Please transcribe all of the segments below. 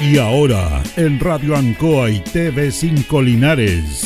Y ahora, en Radio Ancoa y TV5 Linares,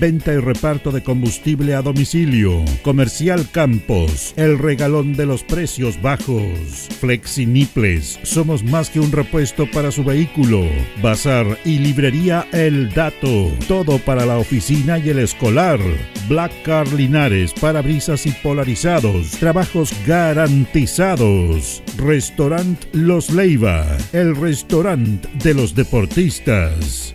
Venta y reparto de combustible a domicilio. Comercial Campos, el regalón de los precios bajos. Flexi Niples, somos más que un repuesto para su vehículo. Bazar y librería El Dato todo para la oficina y el escolar. Black Car Linares, parabrisas y polarizados. Trabajos garantizados. Restaurant Los Leiva, el restaurante de los deportistas.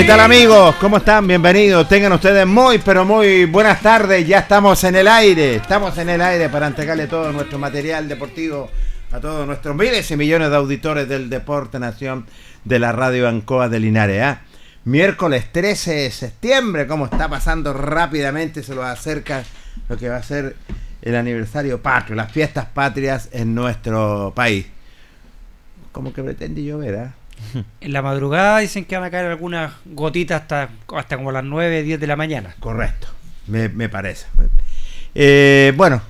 ¿Qué tal amigos? ¿Cómo están? Bienvenidos. Tengan ustedes muy, pero muy buenas tardes. Ya estamos en el aire. Estamos en el aire para entregarle todo nuestro material deportivo a todos nuestros miles y millones de auditores del Deporte Nación de la Radio Ancoa de Linares. ¿ah? Miércoles 13 de septiembre, ¿cómo está pasando rápidamente? Se lo acerca lo que va a ser el aniversario patrio, las fiestas patrias en nuestro país. Como que pretende llover, ¿ah? En la madrugada dicen que van a caer algunas gotitas hasta, hasta como las 9, 10 de la mañana. Correcto, me, parece. Eh, bueno,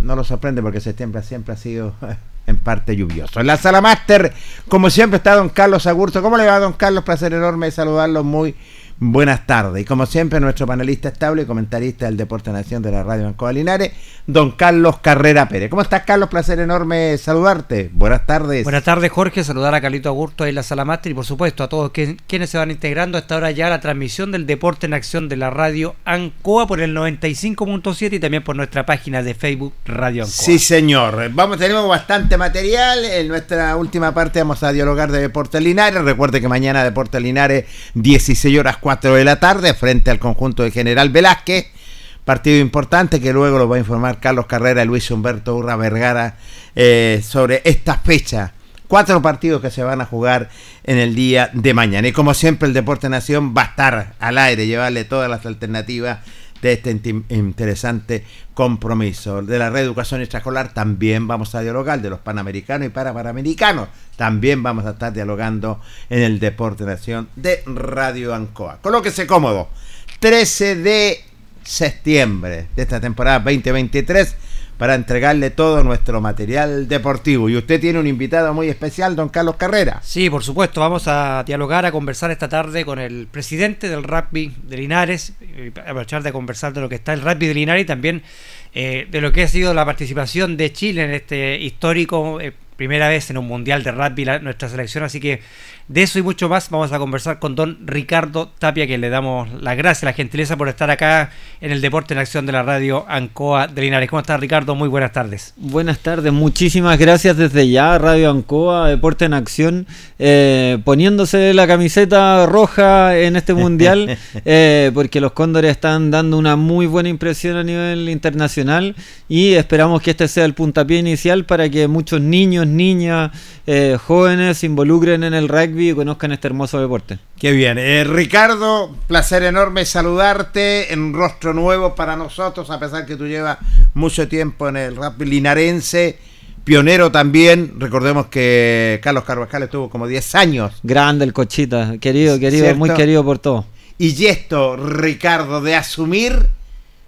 no lo sorprende porque septiembre siempre ha sido en parte lluvioso. En la sala máster, como siempre, está don Carlos Agurto. ¿Cómo le va, don Carlos? Placer enorme saludarlo. Muy buenas tardes. Y como siempre, nuestro panelista estable y comentarista del Deporte Nación de la Radio Ancoa Linares, don Carlos Carrera Pérez. ¿Cómo estás, Carlos? Placer enorme saludarte. Buenas tardes. Buenas tardes, Jorge. Saludar a Carlito Agurto ahí en la sala máster y, por supuesto, a todos quienes se van integrando a esta hora ya la transmisión del Deporte en Acción de la Radio Ancoa por el 95.7 y también por nuestra página de Facebook Radio Ancoa. Sí, señor. Vamos, tenemos bastante material. En nuestra última parte vamos a dialogar de Deporte Linares. Recuerde que mañana Deporte Linares, 16 horas 4 de la tarde frente al conjunto de General Velázquez. Partido importante que luego lo va a informar Carlos Carrera y Luis Humberto Urra Vergara eh, sobre esta fecha. Cuatro partidos que se van a jugar en el día de mañana. Y como siempre el Deporte Nación va a estar al aire, llevarle todas las alternativas de este interesante compromiso. De la reeducación extraescolar también vamos a dialogar, de los panamericanos y para panamericanos también vamos a estar dialogando en el Deporte Nación de Radio Ancoa. Colóquese cómodo. 13 de septiembre de esta temporada 2023 para entregarle todo nuestro material deportivo. Y usted tiene un invitado muy especial, don Carlos Carrera. Sí, por supuesto, vamos a dialogar, a conversar esta tarde con el presidente del rugby de Linares, aprovechar de conversar de lo que está el rugby de Linares y también eh, de lo que ha sido la participación de Chile en este histórico eh, primera vez en un mundial de rugby nuestra selección, así que de eso y mucho más vamos a conversar con don Ricardo Tapia, que le damos las gracias, la gentileza por estar acá en el Deporte en Acción de la radio Ancoa de Linares. ¿Cómo estás Ricardo? Muy buenas tardes. Buenas tardes, muchísimas gracias desde ya, Radio Ancoa, Deporte en Acción, eh, poniéndose la camiseta roja en este mundial, eh, porque los Cóndores están dando una muy buena impresión a nivel internacional y esperamos que este sea el puntapié inicial para que muchos niños, niñas, eh, jóvenes se involucren en el rugby y conozcan este hermoso deporte. Qué bien. Eh, Ricardo, placer enorme saludarte en rostro nuevo para nosotros, a pesar que tú llevas mucho tiempo en el rugby linarense. Pionero también, recordemos que Carlos Carvajal estuvo como 10 años. Grande el cochita, querido, querido, muy querido por todo. Y esto, Ricardo, de asumir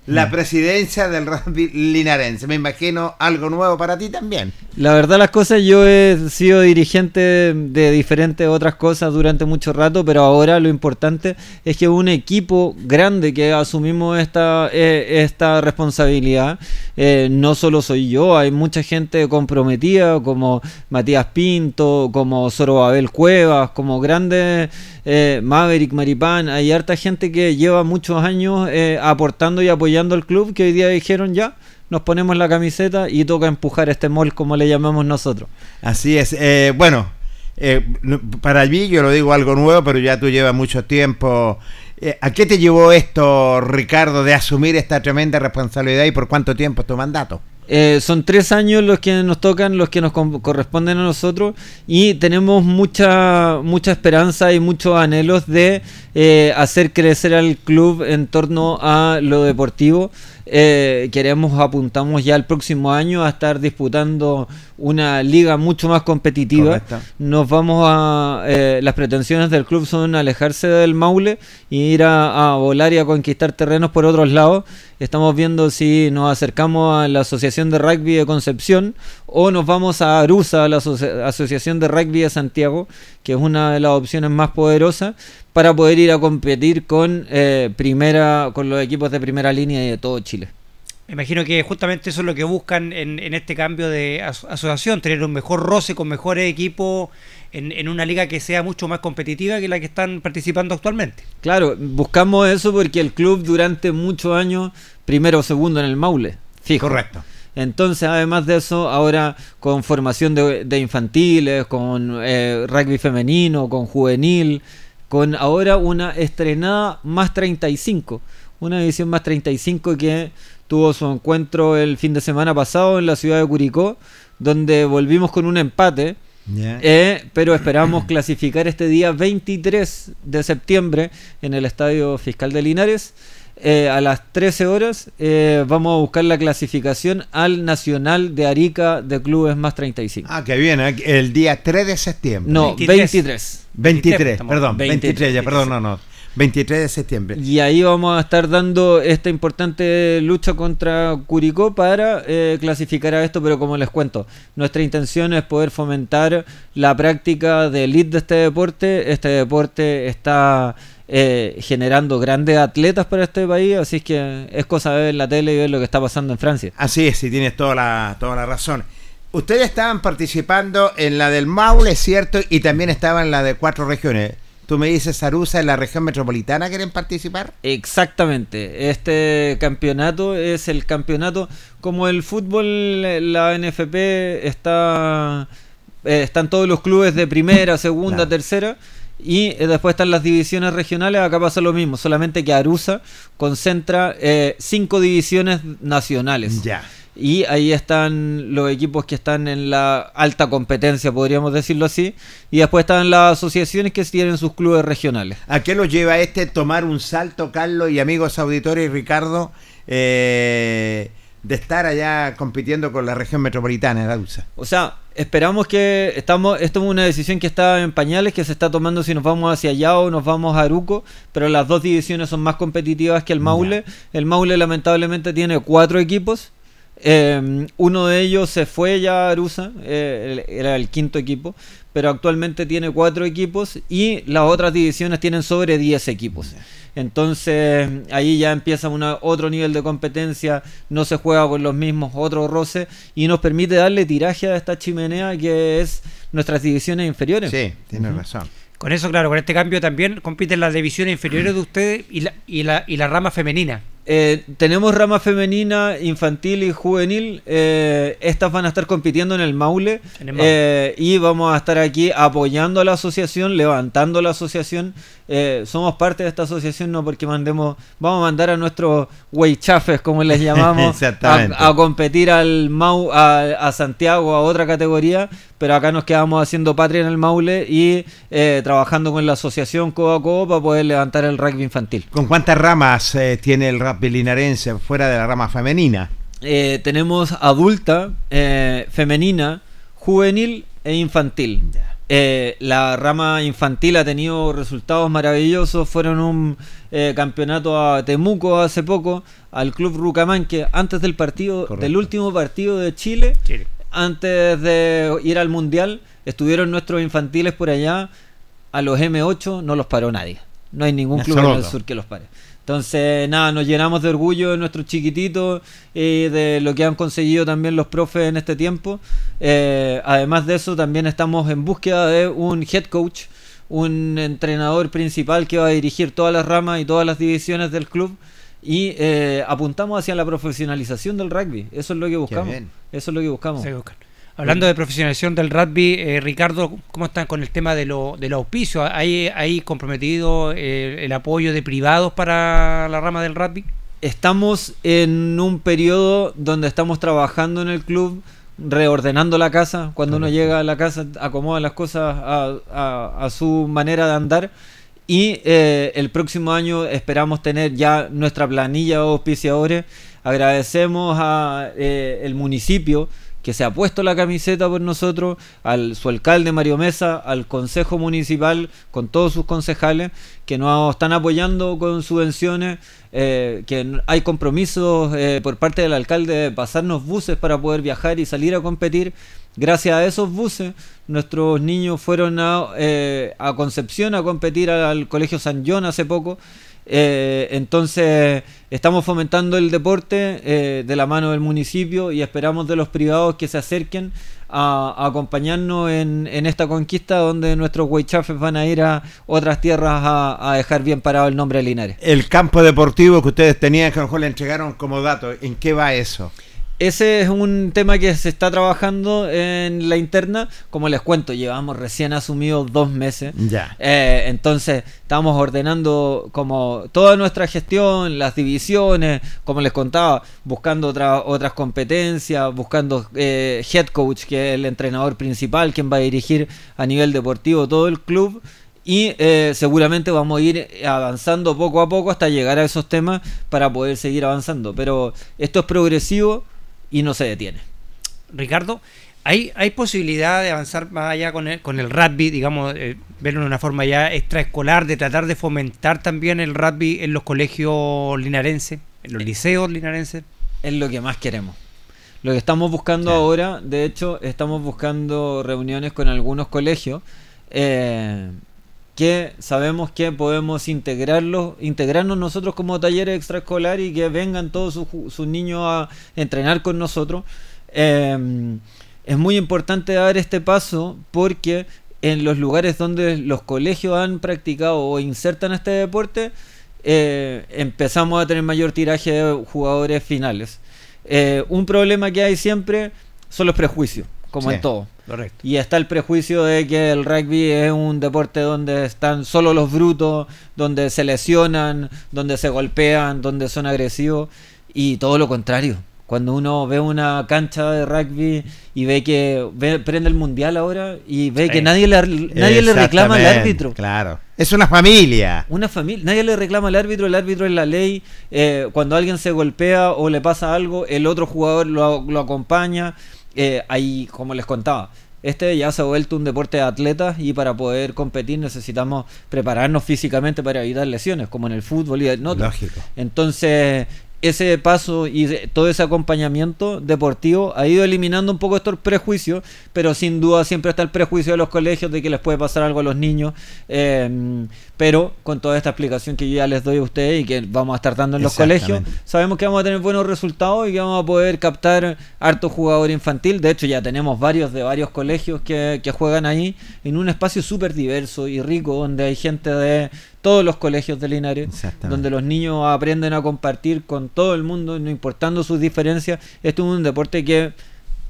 la mm. presidencia del rugby linarense. Me imagino algo nuevo para ti también. La verdad las cosas, yo he sido dirigente de diferentes otras cosas durante mucho rato, pero ahora lo importante es que un equipo grande que asumimos esta, eh, esta responsabilidad, eh, no solo soy yo, hay mucha gente comprometida como Matías Pinto, como Zorobabel Cuevas, como grandes eh, Maverick, Maripán, hay harta gente que lleva muchos años eh, aportando y apoyando al club que hoy día dijeron ya, nos ponemos la camiseta y toca empujar este mall como le llamamos nosotros. Así es, eh, bueno, para mí yo lo digo algo nuevo, pero ya tú llevas mucho tiempo. ¿A qué te llevó esto, Ricardo, de asumir esta tremenda responsabilidad y por cuánto tiempo tu mandato? Eh, son tres años los que nos tocan, los que nos corresponden a nosotros y tenemos mucha, mucha esperanza y muchos anhelos de eh, hacer crecer al club en torno a lo deportivo. Eh, queremos, apuntamos ya el próximo año a estar disputando una liga mucho más competitiva. Nos vamos a. Eh, las pretensiones del club son alejarse del Maule y ir a, volar y a conquistar terrenos por otros lados. Estamos viendo si nos acercamos a la Asociación de Rugby de Concepción o nos vamos a Arusa, a la Asociación de Rugby de Santiago, que es una de las opciones más poderosas para poder ir a competir con eh, primera con los equipos de primera línea de todo Chile. Me imagino que justamente eso es lo que buscan en, este cambio de asociación, tener un mejor roce con mejores equipos en, una liga que sea mucho más competitiva que la que están participando actualmente. Claro, buscamos eso porque el club durante muchos años, primero o segundo en el Maule. Fijo. Correcto. Entonces, además de eso, ahora con formación de, infantiles, con eh, rugby femenino, con juvenil, con ahora una estrenada más 35, una edición más 35 que tuvo su encuentro el fin de semana pasado en la ciudad de Curicó, donde volvimos con un empate. Eh, pero esperamos clasificar este día 23 de septiembre en el Estadio Fiscal de Linares. Eh, a las 13 horas eh, vamos a buscar la clasificación al Nacional de Arica de Clubes más 35. Ah, que viene, el día 3 de septiembre. No, 23. 23, perdón, 23, ya, perdón, no, no. 23 de septiembre. Y ahí vamos a estar dando esta importante lucha contra Curicó para eh, clasificar a esto, pero como les cuento, nuestra intención es poder fomentar la práctica de elite de este deporte. Este deporte está eh, generando grandes atletas para este país, así que es cosa de ver la tele y ver lo que está pasando en Francia. Así es, y tienes toda la, toda la razón. Ustedes estaban participando en la del Maule, ¿cierto? Y también estaban en la de cuatro regiones. Tú me dices, Arusa, en la región metropolitana quieren participar. Exactamente. Este campeonato es el campeonato. Como el fútbol, la NFP está. Eh, están todos los clubes de primera, segunda, tercera. Y eh, después están las divisiones regionales. Acá pasa lo mismo, solamente que Arusa concentra eh, cinco divisiones nacionales. Ya. Y ahí están los equipos que están en la alta competencia, podríamos decirlo así. Y después están las asociaciones que tienen sus clubes regionales. ¿A qué lo lleva este tomar un salto, Carlos y amigos auditores y Ricardo, eh, de estar allá compitiendo con la región metropolitana de USA? O sea, esperamos que estamos, esto es una decisión que está en pañales, que se está tomando si nos vamos hacia allá o nos vamos a Aruco, pero las dos divisiones son más competitivas que el Maule. El Maule lamentablemente tiene cuatro equipos Eh, uno de ellos se fue ya a Arusa, eh, era el quinto equipo, pero actualmente tiene cuatro equipos y las otras divisiones tienen sobre 10 equipos. Entonces ahí ya empieza una, otro nivel de competencia, no se juega con los mismos, otros roces y nos permite darle tiraje a esta chimenea que es nuestras divisiones inferiores. Sí, tienes razón. Con eso, claro, con este cambio también compiten las divisiones inferiores de ustedes y la, y la, y la rama femenina. Eh, tenemos rama femenina, infantil y juvenil. Eh, estas van a estar compitiendo en el Maule. En el Maule. Eh, y vamos a estar aquí apoyando a la asociación, levantando la asociación. Eh, somos parte de esta asociación, no porque mandemos, vamos a mandar a nuestros weichafes, como les llamamos, a, a competir al Mau, a, a Santiago, a otra categoría. Pero acá nos quedamos haciendo patria en el Maule y eh, trabajando con la asociación codo a codo para poder levantar el rugby infantil. ¿Con cuántas ramas eh, tiene el rugby linarense fuera de la rama femenina? Eh, tenemos adulta, eh, femenina, juvenil e infantil. Eh, la rama infantil ha tenido resultados maravillosos. Fueron un eh, campeonato a Temuco hace poco, al Club Rucamán, que antes del partido, Correcto. del último partido de Chile, Chile. Antes de ir al Mundial, estuvieron nuestros infantiles por allá. A los M8 no los paró nadie. No hay ningún club en el sur que los pare. Entonces, nada, nos llenamos de orgullo de nuestros chiquititos y de lo que han conseguido también los profes en este tiempo. Eh, además de eso, también estamos en búsqueda de un head coach, un entrenador principal que va a dirigir todas las ramas y todas las divisiones del club. Y eh, apuntamos hacia la profesionalización del rugby. Eso es lo que buscamos. Eso es lo que buscamos. Se buscan. Hablando de profesionalización del rugby, eh, Ricardo, ¿cómo están con el tema de lo, del auspicio? ¿Hay, hay comprometido eh, el apoyo de privados para la rama del rugby? Estamos en un periodo donde estamos trabajando en el club, reordenando la casa. Cuando uno llega a la casa, acomoda las cosas a, a- a su manera de andar. Y eh, el próximo año esperamos tener ya nuestra planilla de auspiciadores. Agradecemos a eh, municipio que se ha puesto la camiseta por nosotros, al su alcalde Mario Mesa, al consejo municipal con todos sus concejales que nos están apoyando con subvenciones, eh, que hay compromisos eh, por parte del alcalde de pasarnos buses para poder viajar y salir a competir. Gracias a esos buses, nuestros niños fueron a, eh, a Concepción a competir al Colegio San John hace poco. Eh, entonces estamos fomentando el deporte eh, de la mano del municipio y esperamos de los privados que se acerquen a, acompañarnos en, esta conquista donde nuestros huaychafes van a ir a otras tierras a, dejar bien parado el nombre de Linares. El campo deportivo que ustedes tenían, que a lo le entregaron como dato, ¿en qué va eso? Ese es un tema que se está trabajando en la interna. Como les cuento, llevamos recién asumidos dos meses. Ya. Eh, entonces estamos ordenando como toda nuestra gestión, las divisiones, como les contaba, buscando otra- otras competencias, buscando eh, head coach, que es el entrenador principal, quien va a dirigir a nivel deportivo todo el club. Y eh, seguramente vamos a ir avanzando poco a poco hasta llegar a esos temas para poder seguir avanzando. Pero esto es progresivo y no se detiene. Ricardo, ¿hay, hay posibilidad de avanzar más allá con el, con el rugby, digamos, eh, verlo de una forma ya extraescolar, de tratar de fomentar también el rugby en los colegios linarenses, en los liceos linarenses? es lo que más queremos. Lo que estamos buscando Sí. ahora, de hecho, estamos buscando reuniones con algunos colegios eh, que sabemos que podemos integrarlos, integrarnos nosotros como talleres extraescolar y que vengan todos sus, sus niños a entrenar con nosotros. Eh, es muy importante dar este paso porque en los lugares donde los colegios han practicado o insertan este deporte, eh, empezamos a tener mayor tiraje de jugadores finales. Eh, un problema que hay siempre son los prejuicios, como Sí. en todo. Correcto. Y está el prejuicio de que el rugby es un deporte donde están solo los brutos, donde se lesionan, donde se golpean, donde son agresivos. Y todo lo contrario. Cuando uno ve una cancha de rugby y ve que ve- prende el mundial ahora y ve que Sí. nadie le, nadie le reclama al árbitro. Claro. Es una familia. Una familia, nadie le reclama al árbitro, el árbitro es la ley. eh, cuando alguien se golpea o le pasa algo, el otro jugador lo, lo acompaña. Eh, ahí, como les contaba, este ya se ha vuelto un deporte de atletas y para poder competir necesitamos prepararnos físicamente para evitar lesiones, como en el fútbol y en otros. Lógico. Entonces, ese paso y todo ese acompañamiento deportivo ha ido eliminando un poco estos prejuicios, pero sin duda siempre está el prejuicio de los colegios de que les puede pasar algo a los niños. Eh, pero con toda esta explicación que yo ya les doy a ustedes y que vamos a estar dando en los colegios, sabemos que vamos a tener buenos resultados y que vamos a poder captar harto jugador infantil. De hecho, ya tenemos varios de varios colegios que, que juegan ahí en un espacio súper diverso y rico, donde hay gente de todos los colegios de Linares, donde los niños aprenden a compartir con todo el mundo, no importando sus diferencias. Esto es un deporte que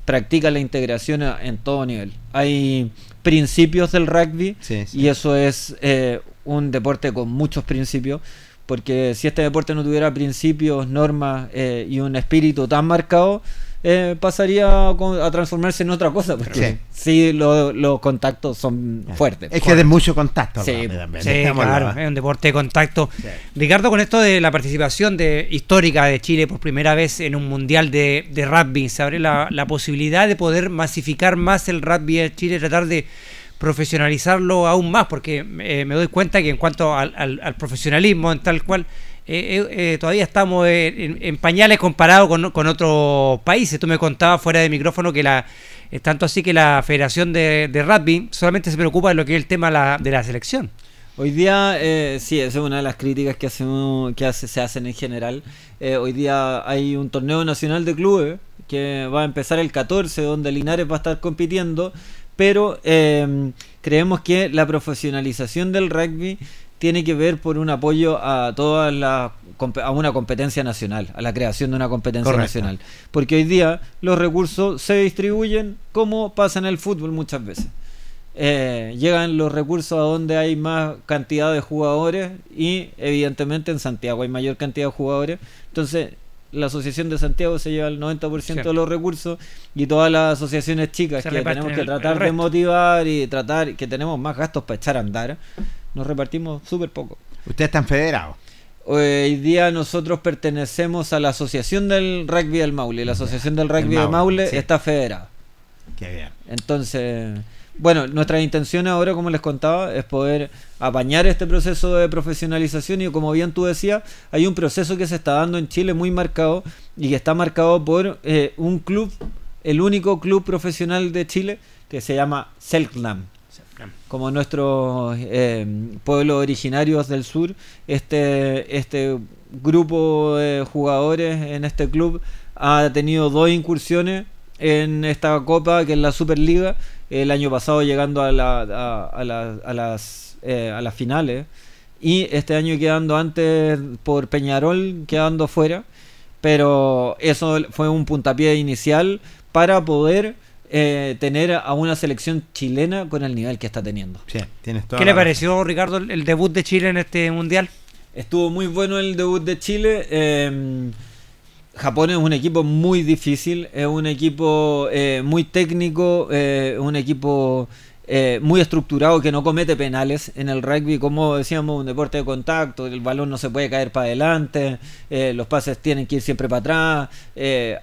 practica la integración en todo nivel. Hay principios del rugby y eso es eh, un deporte con muchos principios, porque si este deporte no tuviera principios, normas eh, y un espíritu tan marcado, eh, pasaría a, transformarse en otra cosa, porque sí, los contactos son fuertes. Es que de mucho contacto. Sí, claro, es un deporte de contacto. Ricardo, con esto de la participación de, histórica de Chile por primera vez en un mundial de, rugby, se abre la, posibilidad de poder masificar más el rugby en Chile, tratar de profesionalizarlo aún más, porque eh, me doy cuenta que en cuanto al, al profesionalismo en tal cual eh, eh, eh, todavía estamos en, pañales comparados con, con, otros países. Tú me contabas fuera de micrófono que la tanto así que la Federación de, Rugby solamente se preocupa de lo que es el tema de la selección. Hoy día, sí, esa es una de las críticas que, hacemos, que se hacen en general. hoy día hay un torneo nacional de clubes que va a empezar el 14, donde Linares va a estar compitiendo, pero creemos que la profesionalización del rugby tiene que ver por un apoyo a toda la a una competencia nacional, a la creación de una competencia nacional. Porque hoy día los recursos se distribuyen como pasa en el fútbol muchas veces. Eh, llegan los recursos a donde hay más cantidad de jugadores y evidentemente en Santiago hay mayor cantidad de jugadores. Entonces la Asociación de Santiago se lleva el 90% de los recursos y todas las asociaciones chicas que tenemos que tratar de motivar y tratar que tenemos más gastos para echar a andar nos repartimos súper poco. ¿Ustedes están federados? Hoy día nosotros pertenecemos a la Asociación del Rugby del Maule. La Asociación del Rugby del Maule, está federada. Qué bien. Entonces, bueno, nuestra intención ahora, como les contaba, es poder apañar este proceso de profesionalización y como bien tú decías, hay un proceso que se está dando en Chile muy marcado y que está marcado por eh, un club, el único club profesional de Chile que se llama Selknam como nuestros eh, pueblos originarios del sur, este, este grupo de jugadores en este club ha tenido dos incursiones en esta copa que es la Superliga, el año pasado llegando a, la, a, las, eh, a las finales y este año quedando antes por Peñarol, quedando fuera, pero eso fue un puntapié inicial para poder eh, tener a una selección chilena con el nivel que está teniendo. ¿Qué le pareció, Ricardo, el debut de Chile en este mundial? Estuvo muy bueno el debut de Chile. Em, Japón es un equipo muy difícil, es un equipo eh, muy técnico, eh, un equipo muy estructurado que no comete penales en el rugby, como decíamos, un deporte de contacto, el balón no se puede caer para adelante, los pases tienen que ir siempre para atrás,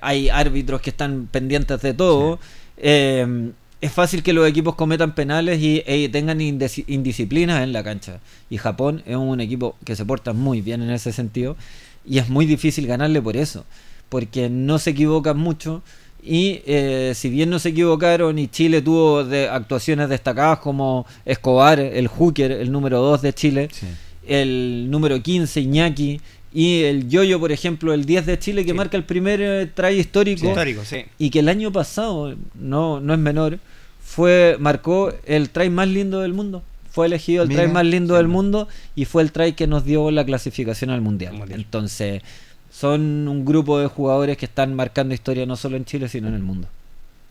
hay árbitros que están pendientes de todo. Eh, es fácil que los equipos cometan penales y, e tengan indisciplinas en la cancha. Y Japón es un equipo que se porta muy bien en ese sentido. Y es muy difícil ganarle por eso. Porque no se equivocan mucho. Y eh, si bien no se equivocaron y Chile tuvo de actuaciones destacadas como Escobar, el hooker, el número 2 de Chile, el número 15, Iñaki, y el Yoyo, por ejemplo, el 10 de Chile, que marca el primer eh, try histórico. Y que el año pasado, no, no es menor, fue marcó el try más lindo del mundo. Fue elegido el try más lindo del mundo y fue el try que nos dio la clasificación al mundial. Entonces, son un grupo de jugadores que están marcando historia no solo en Chile, sino en el mundo.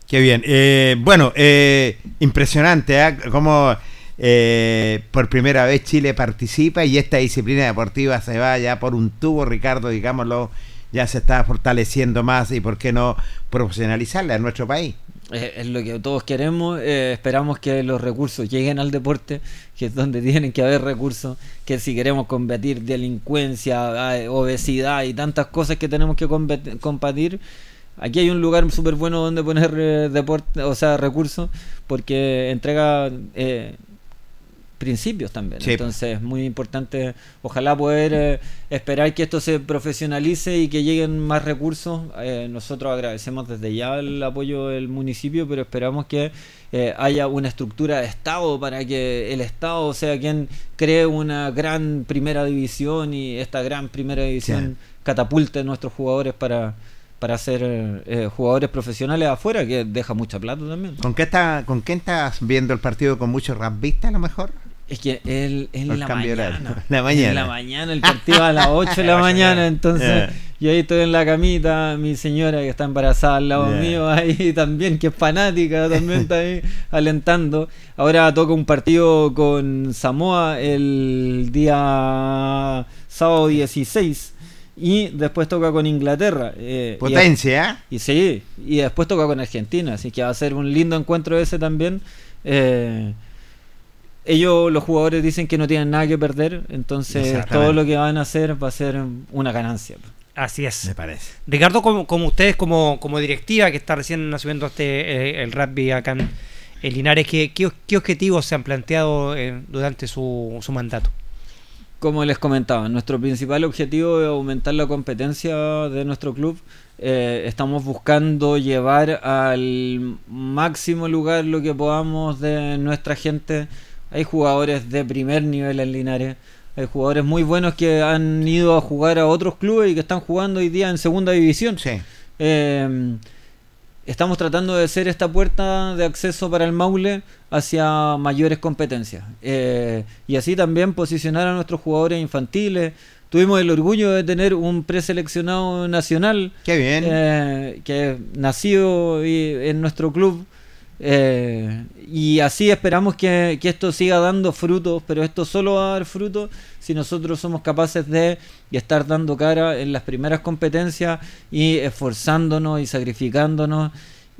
Qué bien. Eh, bueno, eh, impresionante, ¿eh? Como eh, por primera vez Chile participa y esta disciplina deportiva se va ya por un tubo, Ricardo, digámoslo, ya se está fortaleciendo más y por qué no profesionalizarla en nuestro país. Es lo que todos queremos, eh, esperamos que los recursos lleguen al deporte, que es donde tienen que haber recursos, que si queremos combatir delincuencia, eh, obesidad y tantas cosas que tenemos que combatir, aquí hay un lugar súper bueno donde poner deporte, o sea, recursos, porque entrega principios también. Sí. Entonces es muy importante, ojalá poder eh, esperar que esto se profesionalice y que lleguen más recursos. Eh, nosotros agradecemos desde ya el apoyo del municipio, pero esperamos que eh, haya una estructura de Estado para que el Estado sea quien cree una gran primera división y esta gran primera división catapulte a nuestros jugadores para para ser eh, jugadores profesionales afuera, que deja mucha plata también. ¿Con qué, está, ¿Con quién estás viendo el partido? ¿Con muchos rugbyistas a lo mejor? Es que el, en la mañana, La mañana. En la mañana, el partido a las 8 de la mañana, entonces yo ahí estoy en la camita, mi señora que está embarazada al lado Yeah. mío ahí también, que es fanática, también está ahí alentando. Ahora toca un partido con Samoa el día sábado 16 y después toca con Inglaterra. eh, y- Potencia, ¿eh? y sí, y después toca con Argentina, así que va a ser un lindo encuentro ese también. Eh, ellos, los jugadores, dicen que no tienen nada que perder, entonces todo lo que van a hacer va a ser una ganancia. Así es. Me parece. Ricardo, como, como ustedes, como, como directiva que está recién asumiendo este, eh, el rugby acá en, en Linares, ¿qué, qué, qué objetivos se han planteado eh, durante su, su mandato? Como les comentaba, nuestro principal objetivo es aumentar la competencia de nuestro club. Eh, estamos buscando llevar al máximo lugar lo que podamos de nuestra gente. Hay jugadores de primer nivel en Linares. Hay jugadores muy buenos que han ido a jugar a otros clubes y que están jugando hoy día en segunda división. Sí. Eh, estamos tratando de ser esta puerta de acceso para el Maule hacia mayores competencias. Eh, y así también posicionar a nuestros jugadores infantiles. Tuvimos el orgullo de tener un preseleccionado nacional Qué bien. eh, que nació y- en nuestro club. Eh, y así esperamos que, que esto siga dando frutos, pero esto solo va a dar frutos si nosotros somos capaces de estar dando cara en las primeras competencias y esforzándonos y sacrificándonos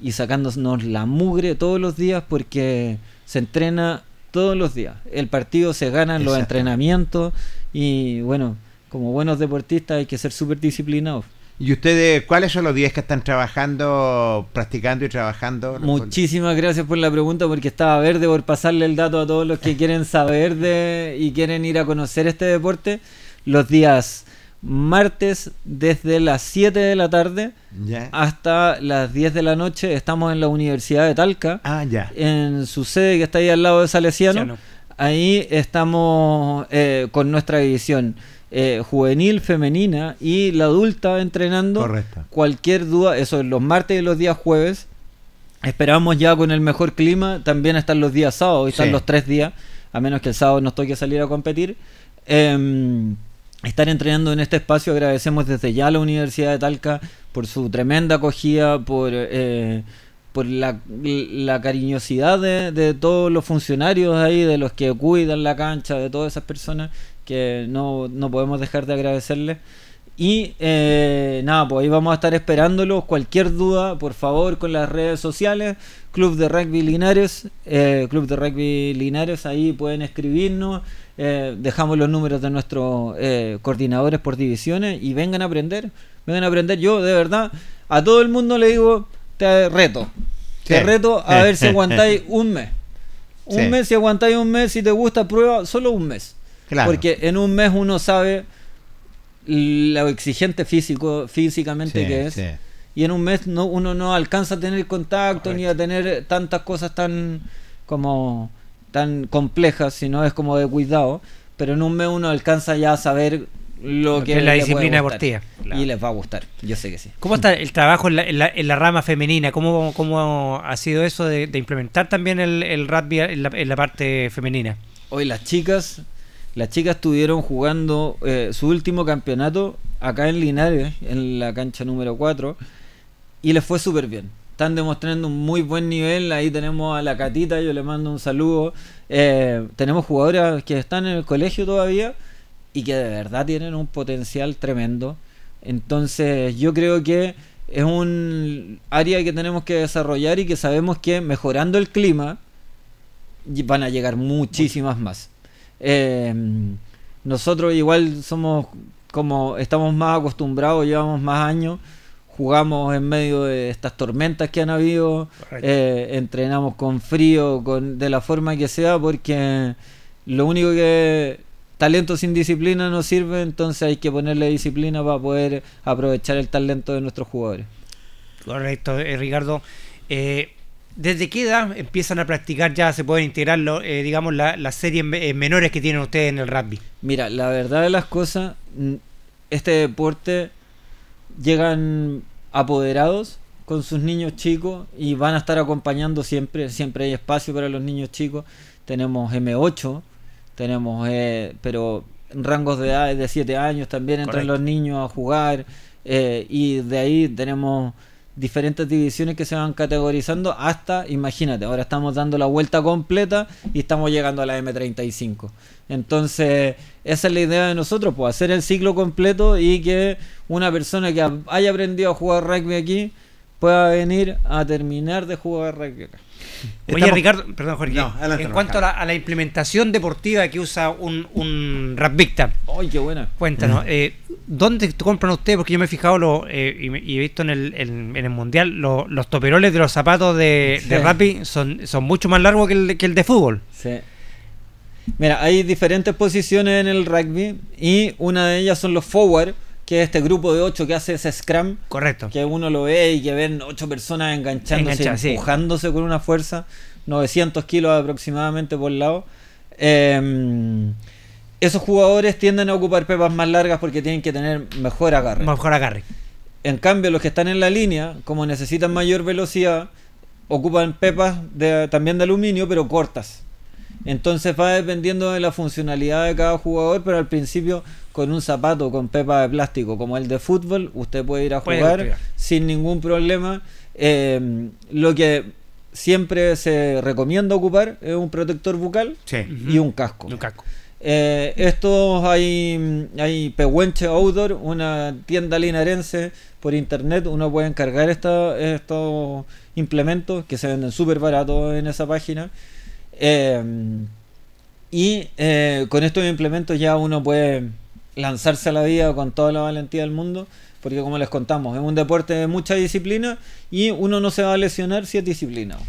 y sacándonos la mugre todos los días porque se entrena todos los días. El partido se gana en los entrenamientos y bueno, como buenos deportistas hay que ser súper disciplinados. ¿Y ustedes cuáles son los días que están trabajando, practicando y trabajando? Muchísimas gracias por la pregunta porque estaba verde por pasarle el dato a todos los que quieren saber de y quieren ir a conocer este deporte. Los días martes desde las 7 de la tarde Ya. hasta las 10 de la noche estamos en la Universidad de Talca, Ah, ya. en su sede que está ahí al lado de Salesiano. Ciano. Ahí estamos eh, con nuestra división eh, juvenil, femenina y la adulta entrenando. Correcto. Cualquier duda, eso es los martes y los días jueves. Esperamos ya con el mejor clima. También están los días sábados, y están Sí. los tres días, a menos que el sábado nos toque salir a competir. Em, estar entrenando en este espacio. Agradecemos desde ya a la Universidad de Talca por su tremenda acogida, por, eh, por la, la cariñosidad de, de todos los funcionarios ahí, de los que cuidan la cancha, de todas esas personas que no, no podemos dejar de agradecerles. Y eh, nada, pues ahí vamos a estar esperándolos. Cualquier duda, por favor, con las redes sociales. Club de Rugby Linares, eh, Club de Rugby Linares, ahí pueden escribirnos. eh, dejamos los números de nuestros eh, coordinadores por divisiones y vengan a aprender. Vengan a aprender. Yo, de verdad, a todo el mundo le digo, te reto. Te Sí. reto a ver si aguantáis un mes. Un Sí. mes, si aguantáis un mes, si te gusta, prueba solo un mes. Claro. Porque en un mes uno sabe lo exigente físico, físicamente Sí, que es. sí. Y en un mes no, uno no alcanza a tener contacto ni a tener tantas cosas tan como tan complejas, sino es como de cuidado. Pero en un mes uno alcanza ya a saber lo que es la disciplina deportiva, claro. Y les va a gustar, yo sé que sí. ¿Cómo está el trabajo en la, en la- en la rama femenina? ¿Cómo, ¿Cómo ha sido eso de, de implementar también el, el rugby en la, en la parte femenina? Hoy las chicas, las chicas estuvieron jugando eh, su último campeonato acá en Linares, en la cancha número 4, y les fue súper bien. Están demostrando un muy buen nivel. Ahí tenemos a la Catita, yo le mando un saludo. Eh, tenemos jugadoras que están en el colegio todavía y que de verdad tienen un potencial tremendo. Entonces yo creo que es un área que tenemos que desarrollar y que sabemos que mejorando el clima van a llegar muchísimas más. Eh, nosotros igual somos como estamos más acostumbrados, llevamos más años, jugamos en medio de estas tormentas que han habido, eh, entrenamos con frío, con de la forma que sea, porque Lo único que talento sin disciplina no sirve, entonces hay que ponerle disciplina para poder aprovechar el talento de nuestros jugadores. Correcto, eh, Ricardo. Eh, ¿Desde qué edad empiezan a practicar ya, se pueden integrar, eh, digamos, las series menores que tienen ustedes en el rugby? Mira, la verdad de las cosas, este deporte llegan apoderados con sus niños chicos y van a estar acompañando siempre, siempre hay espacio para los niños chicos. Tenemos M8, tenemos, eh, pero rangos de edad de 7 años también entran los niños a jugar eh, y de ahí tenemos diferentes divisiones que se van categorizando hasta, imagínate, ahora estamos dando la vuelta completa y estamos llegando a la M35. Entonces, esa es la idea de nosotros, pues hacer el ciclo completo y que una persona que haya aprendido a jugar rugby aquí pueda venir a terminar de jugar rugby acá. Oye, Ricardo, perdón, Jorge. en cuanto a la, implementación deportiva que usa un, un Victor. ¡Ay, qué buena! Cuéntanos, eh, ¿dónde compran ustedes? Porque yo me he fijado lo, eh, y, he visto en el, en, el Mundial los toperoles de los zapatos de, de son, son mucho más largos que el, que el de fútbol. Sí. Mira, hay diferentes posiciones en el rugby y una de ellas son los forward, que es este grupo de ocho que hace ese scrum. Correcto. Que uno lo ve y que ven ocho personas enganchándose, empujándose con una fuerza, 900 kilos aproximadamente por lado. Em, esos jugadores tienden a ocupar pepas más largas porque tienen que tener mejor agarre. Mejor agarre. En cambio, los que están en la línea, como necesitan mayor velocidad, ocupan pepas de, también de aluminio, pero cortas. Entonces va dependiendo de la funcionalidad de cada jugador, pero al principio con un zapato con pepa de plástico como el de fútbol, usted puede ir a jugar sin ningún problema. Eh, lo que siempre se recomienda ocupar es un protector bucal y un casco. Un casco. Eh, estos hay, hay Pehuenche Outdoor, una tienda linarense por internet. Uno puede encargar estos implementos que se venden súper baratos en esa página. Eh, y con estos implementos ya uno puede lanzarse a la vida con toda la valentía del mundo, porque como les contamos, es un deporte de mucha disciplina y uno no se va a lesionar si es disciplinado.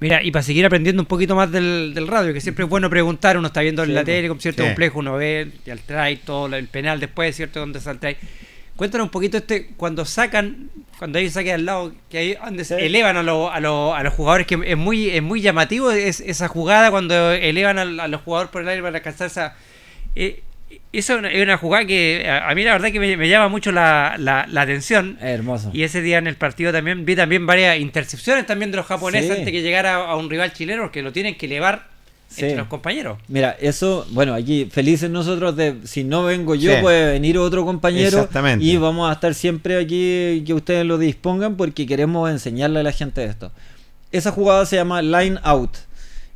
Mira, y para seguir aprendiendo un poquito más del, radio, que siempre es bueno preguntar, uno está viendo en la tele con cierto complejo, uno ve el try, todo el penal después, ¿cierto? Donde salta ahí. Cuéntanos un poquito este, cuando sacan, cuando hay un saque al lado, que ahí donde elevan a, a, a, los jugadores, que es muy, es muy llamativo es, esa jugada cuando elevan a, los jugadores por el aire para alcanzar esa... Eh, eso es una jugada que a, mí la verdad que me, llama mucho la, atención. hermoso. Y ese día en el partido también vi también varias intercepciones también de los japoneses antes que llegara a, un rival chileno que lo tienen que elevar entre los compañeros. Mira, eso, bueno, aquí felices nosotros de si no vengo yo puede venir otro compañero Exactamente. y vamos a estar siempre aquí que ustedes lo dispongan porque queremos enseñarle a la gente esto. Esa jugada se llama line out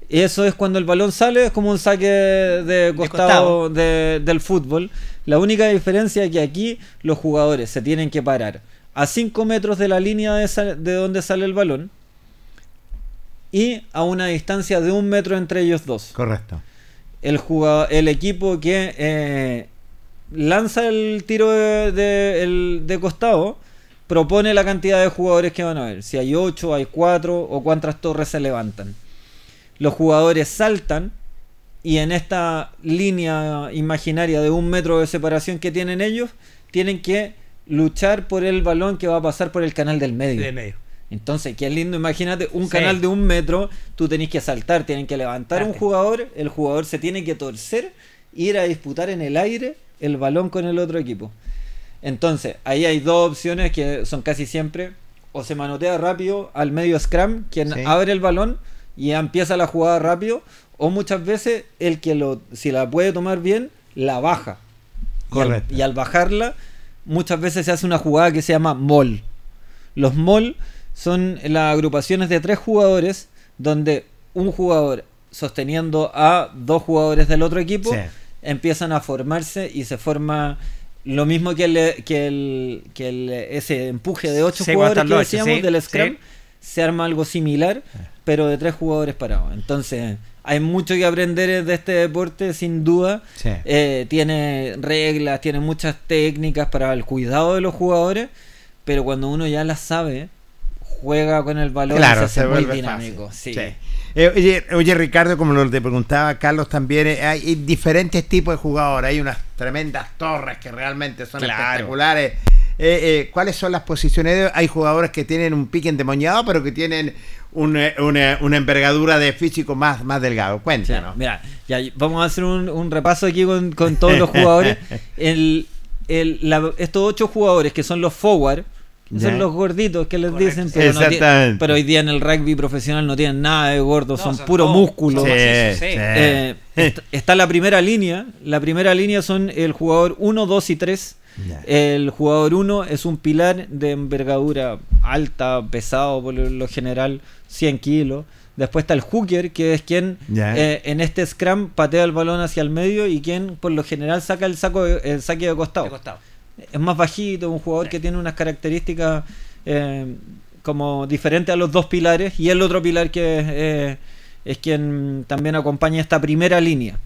eso es cuando el balón sale, es como un saque de costado, del fútbol. La única diferencia es que aquí los jugadores se tienen que parar a 5 metros de la línea de, donde sale el balón y a una distancia de un metro entre ellos dos. Correcto. El, jugador, el equipo que eh, lanza el tiro de, de, costado propone la cantidad de jugadores que van a ver. Si hay 8, hay 4 o cuántas torres se levantan los jugadores saltan y en esta línea imaginaria de un metro de separación que tienen ellos, tienen que luchar por el balón que va a pasar por el canal del medio. medio. Entonces, qué lindo, imagínate un canal de un metro, tú tenés que saltar, tienen que levantar un jugador, el jugador se tiene que torcer, ir a disputar en el aire el balón con el otro equipo. Entonces, ahí hay dos opciones que son casi siempre, o se manotea rápido al medio scrum, quien abre el balón, y empieza la jugada rápido, o muchas veces el que lo, si la puede tomar bien, la baja. Correcto. Y al, bajarla, muchas veces se hace una jugada que se llama mall. Los mall son las agrupaciones de tres jugadores donde un jugador sosteniendo a dos jugadores del otro equipo empiezan a formarse y se forma lo mismo que el, que el, que el ese empuje de ocho jugadores que decíamos del scrum se arma algo similar pero de tres jugadores parados. Entonces, hay mucho que aprender de este deporte, sin duda. Eh, tiene reglas, tiene muchas técnicas para el cuidado de los jugadores, pero cuando uno ya las sabe, juega con el balón Claro, y se hace se muy dinámico. Sí. Sí. Eh, oye, oye, Ricardo, como lo te preguntaba Carlos también, eh, hay diferentes tipos de jugadores. Hay unas tremendas torres que realmente son Claro. espectaculares. Eh, eh, ¿Cuáles son las posiciones? Hay jugadores que tienen un pique endemoniado, pero que tienen un, una, una envergadura de físico más, más delgado. Sí, Cuéntanos. Mira, ya vamos a hacer un, un repaso aquí con, con todos los jugadores. El, el- la- estos ocho jugadores que son los forward, son los gorditos que les Correcto. dicen, pero, no tie- Exactamente. pero hoy día en el rugby profesional no tienen nada de gordos, No, son son puro músculo. son Sí, macizos, sí. sí. Eh, est- está la primera línea. La primera línea son el jugador 1, 2 y 3. Ya. El jugador 1 es un pilar de envergadura alta, pesado por lo general, 100 kilos. Después está el hooker, que es quien Ya. eh, en este scrum patea el balón hacia el medio y quien por lo general saca el, saco de- el saque de costado. De costado. Es más bajito, un jugador que tiene unas características eh, como diferentes a los dos pilares. Y el otro pilar que eh, es quien también acompaña esta primera línea.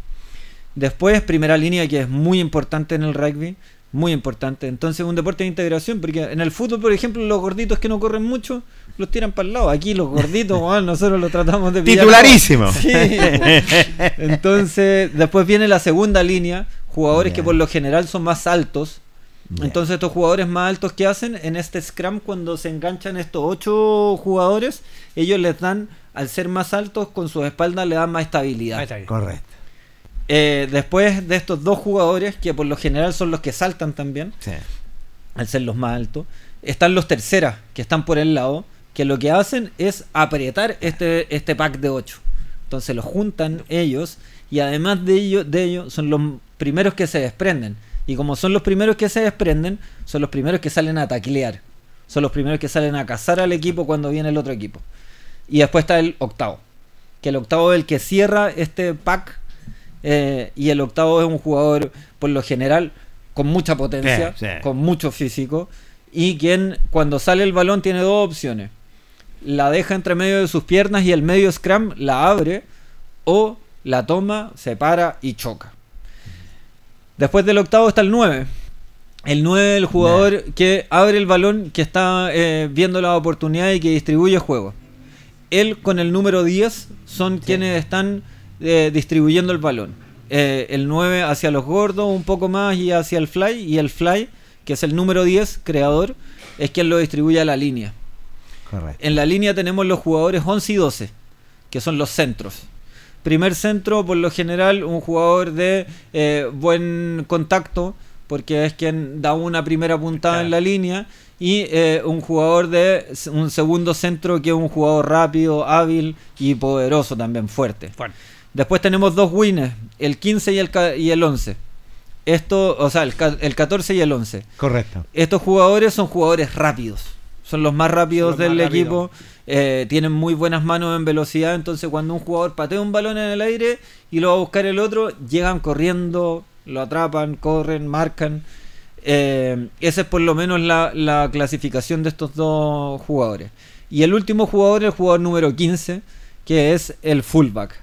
Después, primera línea que es muy importante en el rugby, muy importante. Entonces, un deporte de integración, porque en el fútbol, por ejemplo, los gorditos que no corren mucho, los tiran para el lado. Aquí los gorditos, nosotros los tratamos de pillar. Titularísimo. Sí. Entonces, después viene la segunda línea, jugadores que por lo general son más altos. Entonces, estos jugadores más altos que hacen en este scrum, cuando se enganchan estos ocho jugadores, ellos les dan, al ser más altos, con sus espaldas le dan más estabilidad. Correcto. Eh, después de estos dos jugadores, que por lo general son los que saltan también, Sí. al ser los más altos, están los terceras, que están por el lado, que lo que hacen es apretar este, este pack de 8. Entonces los juntan ellos y además de ello, de ello son los primeros que se desprenden. Y como son los primeros que se desprenden, son los primeros que salen a taclear. Son los primeros que salen a cazar al equipo cuando viene el otro equipo. Y después está el octavo. Que el octavo es el que cierra este pack. eh, y el octavo es un jugador, por lo general, con mucha potencia, Sí, sí. con mucho físico. Y quien cuando sale el balón tiene dos opciones. La deja entre medio de sus piernas y el medio scrum la abre. O la toma, se para y choca. Después del octavo está el 9. El 9 es el jugador que abre el balón, que está eh, viendo la oportunidad y que distribuye juego. Él con el número 10 son quienes están eh, distribuyendo el balón. Eh, el 9 hacia los gordos un poco más y hacia el fly. Y el fly, que es el número 10, creador, es quien lo distribuye a la línea. Correcto. En la línea tenemos los jugadores 11 y 12, que son los centros. Primer centro, por lo general, un jugador de eh, buen contacto, porque es quien da una primera puntada Claro. en la línea. Y eh, un jugador de un segundo centro, que es un jugador rápido, hábil y poderoso también, fuerte. Fuerte. Después tenemos dos winners, el 15 y el, ca- y el 11. Esto, o sea, el, ca- el 14 y el 11. Correcto. Estos jugadores son jugadores rápidos. Son los más rápidos los del más equipo. Eh, tienen muy buenas manos en velocidad. Entonces, cuando un jugador patea un balón en el aire y lo va a buscar el otro, llegan corriendo, lo atrapan, corren, marcan. Eh, esa es por lo menos la, la clasificación de estos dos jugadores. Y el último jugador, el jugador número 15, que es el fullback.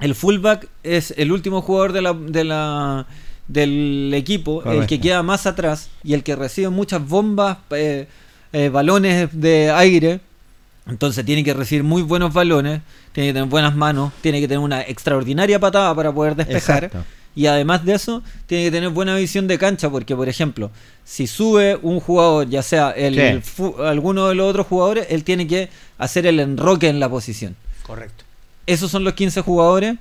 El fullback es el último jugador de la, de la, del equipo, el que queda más atrás y el que recibe muchas bombas, eh, eh, balones de aire. Entonces tiene que recibir muy buenos balones, tiene que tener buenas manos, tiene que tener una extraordinaria patada para poder despejar. Exacto. Y además de eso, tiene que tener buena visión de cancha, porque por ejemplo, si sube un jugador, ya sea el, alguno de los otros jugadores, él tiene que hacer el enroque en la posición. Correcto. Esos son los 15 jugadores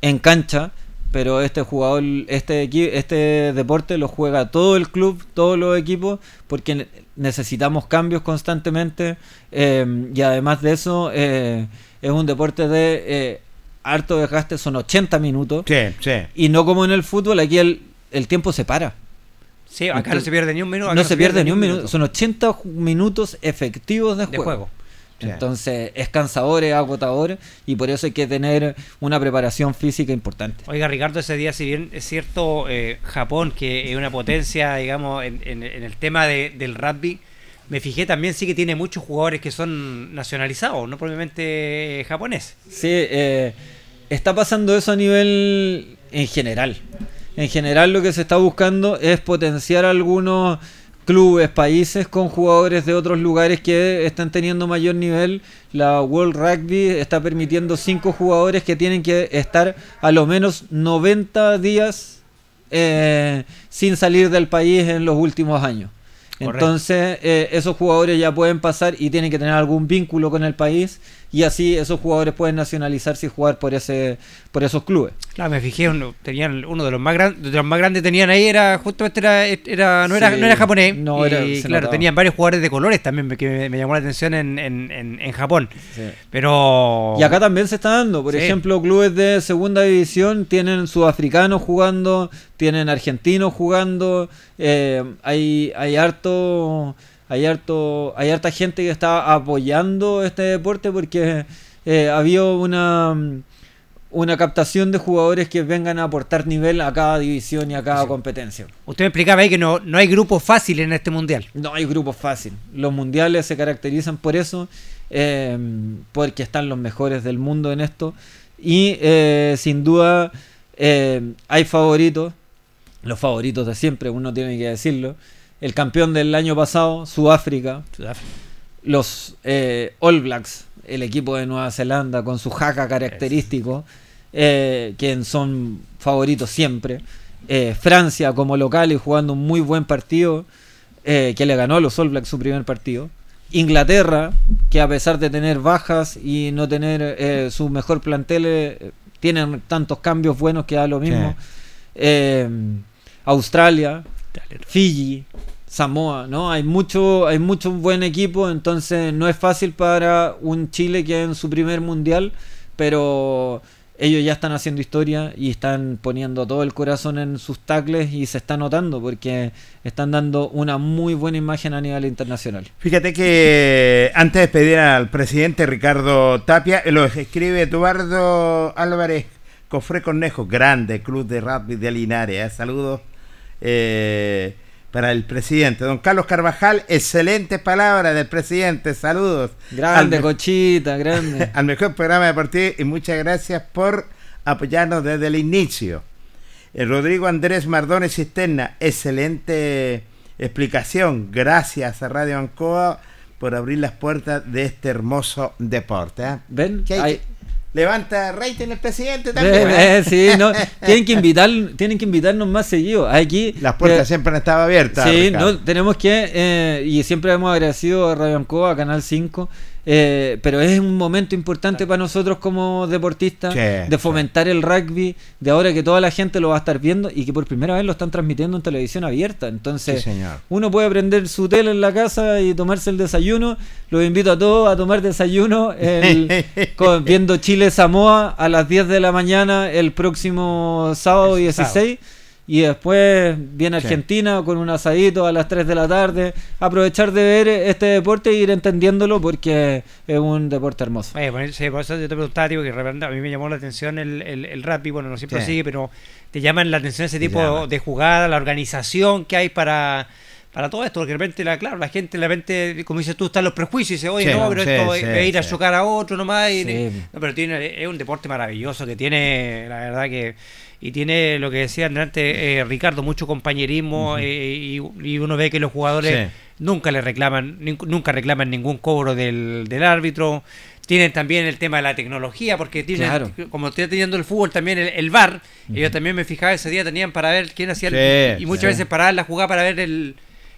en cancha, pero este jugador, este, este deporte lo juega todo el club, todos los equipos, porque necesitamos cambios constantemente eh, y además de eso eh, es un deporte de eh, harto desgaste, son 80 minutos Sí, sí. y no como en el fútbol, aquí el, el tiempo se para. Sí, acá no Entonces, se pierde ni un minuto. No se pierde ni un minuto, son 80 ju- minutos efectivos de de juego. juego. Sí. Entonces es cansador, es agotador y por eso hay que tener una preparación física importante. Oiga, Ricardo, ese día, si bien es cierto, eh, Japón, que es una potencia, digamos, en, en- en el tema de- del rugby, me fijé también sí que tiene muchos jugadores que son nacionalizados, no propiamente japoneses. Sí, eh, está pasando eso a nivel en general. En general lo que se está buscando es potenciar algunos clubes, países con jugadores de otros lugares que están teniendo mayor nivel. La World Rugby está permitiendo cinco jugadores que tienen que estar a lo menos 90 días eh, sin salir del país en los últimos años. Entonces, eh, esos jugadores ya pueden pasar y tienen que tener algún vínculo con el país y así esos jugadores pueden nacionalizarse y jugar por ese por esos clubes. Claro, me fijé, uno, tenían uno de los más grandes, de los más grandes tenían ahí era justamente era, era no era no era japonés, no y, claro, tenían varios jugadores de colores también que me, llamó la atención en, en, en, Japón. Pero y acá también se está dando, por ejemplo, clubes de segunda división tienen sudafricanos jugando, tienen argentinos jugando, eh, hay hay harto hay harto hay harta gente que está apoyando este deporte porque eh, había una una captación de jugadores que vengan a aportar nivel a cada división y a cada competencia. Usted me explicaba ahí que no, no hay grupos fáciles en este mundial. No hay grupos fáciles. Los mundiales se caracterizan por eso, eh, porque están los mejores del mundo en esto. Y eh, sin duda eh, hay favoritos, los favoritos de siempre, uno tiene que decirlo el campeón del año pasado, Sudáfrica. Los eh, All Blacks, el equipo de Nueva Zelanda, con su jaca característico, eh, que son favoritos siempre. Eh, Francia como local y jugando un muy buen partido, que le ganó a los All Blacks su primer partido. Inglaterra, que a pesar de tener bajas y no tener su mejor plantel, tienen tantos cambios buenos que da lo mismo. Australia, Fiji, Samoa, ¿no? Hay mucho, hay mucho buen equipo, entonces no es fácil para un Chile que en su primer mundial, pero ellos ya están haciendo historia y están poniendo todo el corazón en sus tacles y se está notando porque están dando una muy buena imagen a nivel internacional. Fíjate que antes de pedir al presidente Ricardo Tapia, lo escribe Eduardo Álvarez Cofre Cornejo, grande club de rugby de Linares. ¿eh? Saludos. Eh, para el presidente. Don Carlos Carvajal, excelentes palabras del presidente, saludos. Grande, cochita, grande. al mejor programa deportivo y muchas gracias por apoyarnos desde el inicio. El Rodrigo Andrés Mardones Cisterna, excelente explicación. Gracias a Radio Ancoa por abrir las puertas de este hermoso deporte. ¿eh? ¿Ven? hay, levanta rating el presidente también. ¿eh? sí, no, tienen que invitar, tienen que invitarnos más seguido. Aquí las puertas siempre han estado abiertas. Sí, no, tenemos que eh, y siempre hemos agradecido a Radio Ancoa, a Canal 5 eh, pero es un momento importante para nosotros como deportistas de fomentar el rugby, de ahora que toda la gente lo va a estar viendo y que por primera vez lo están transmitiendo en televisión abierta. Entonces, uno puede prender su tele en la casa y tomarse el desayuno. Los invito a todos a tomar desayuno viendo Chile-Samoa a las 10 de la mañana el próximo sábado 16 y después viene Argentina con un asadito a las 3 de la tarde. Aprovechar de ver este deporte e ir entendiéndolo porque es un deporte hermoso. Oye, sí, por eso yo te preguntaba, que a mí me llamó la atención el, el, el rugby, bueno, no siempre sigue, pero te llaman la atención ese tipo de jugada, la organización que hay para para todo esto, porque de repente, la, claro, la gente, de repente, como dices tú, están los prejuicios y dice, oye, no, pero esto es ir a chocar a otro nomás. no, pero tiene, es un deporte maravilloso que tiene, la verdad que y tiene lo que decía antes eh, Ricardo, mucho compañerismo eh, y, uno ve que los jugadores nunca le reclaman, nunca reclaman ningún cobro del, del, árbitro. Tienen también el tema de la tecnología, porque tienen, como estoy teniendo el fútbol también el, el VAR, yo también me fijaba ese día, tenían para ver quién hacía el, y muchas veces para la jugada para ver el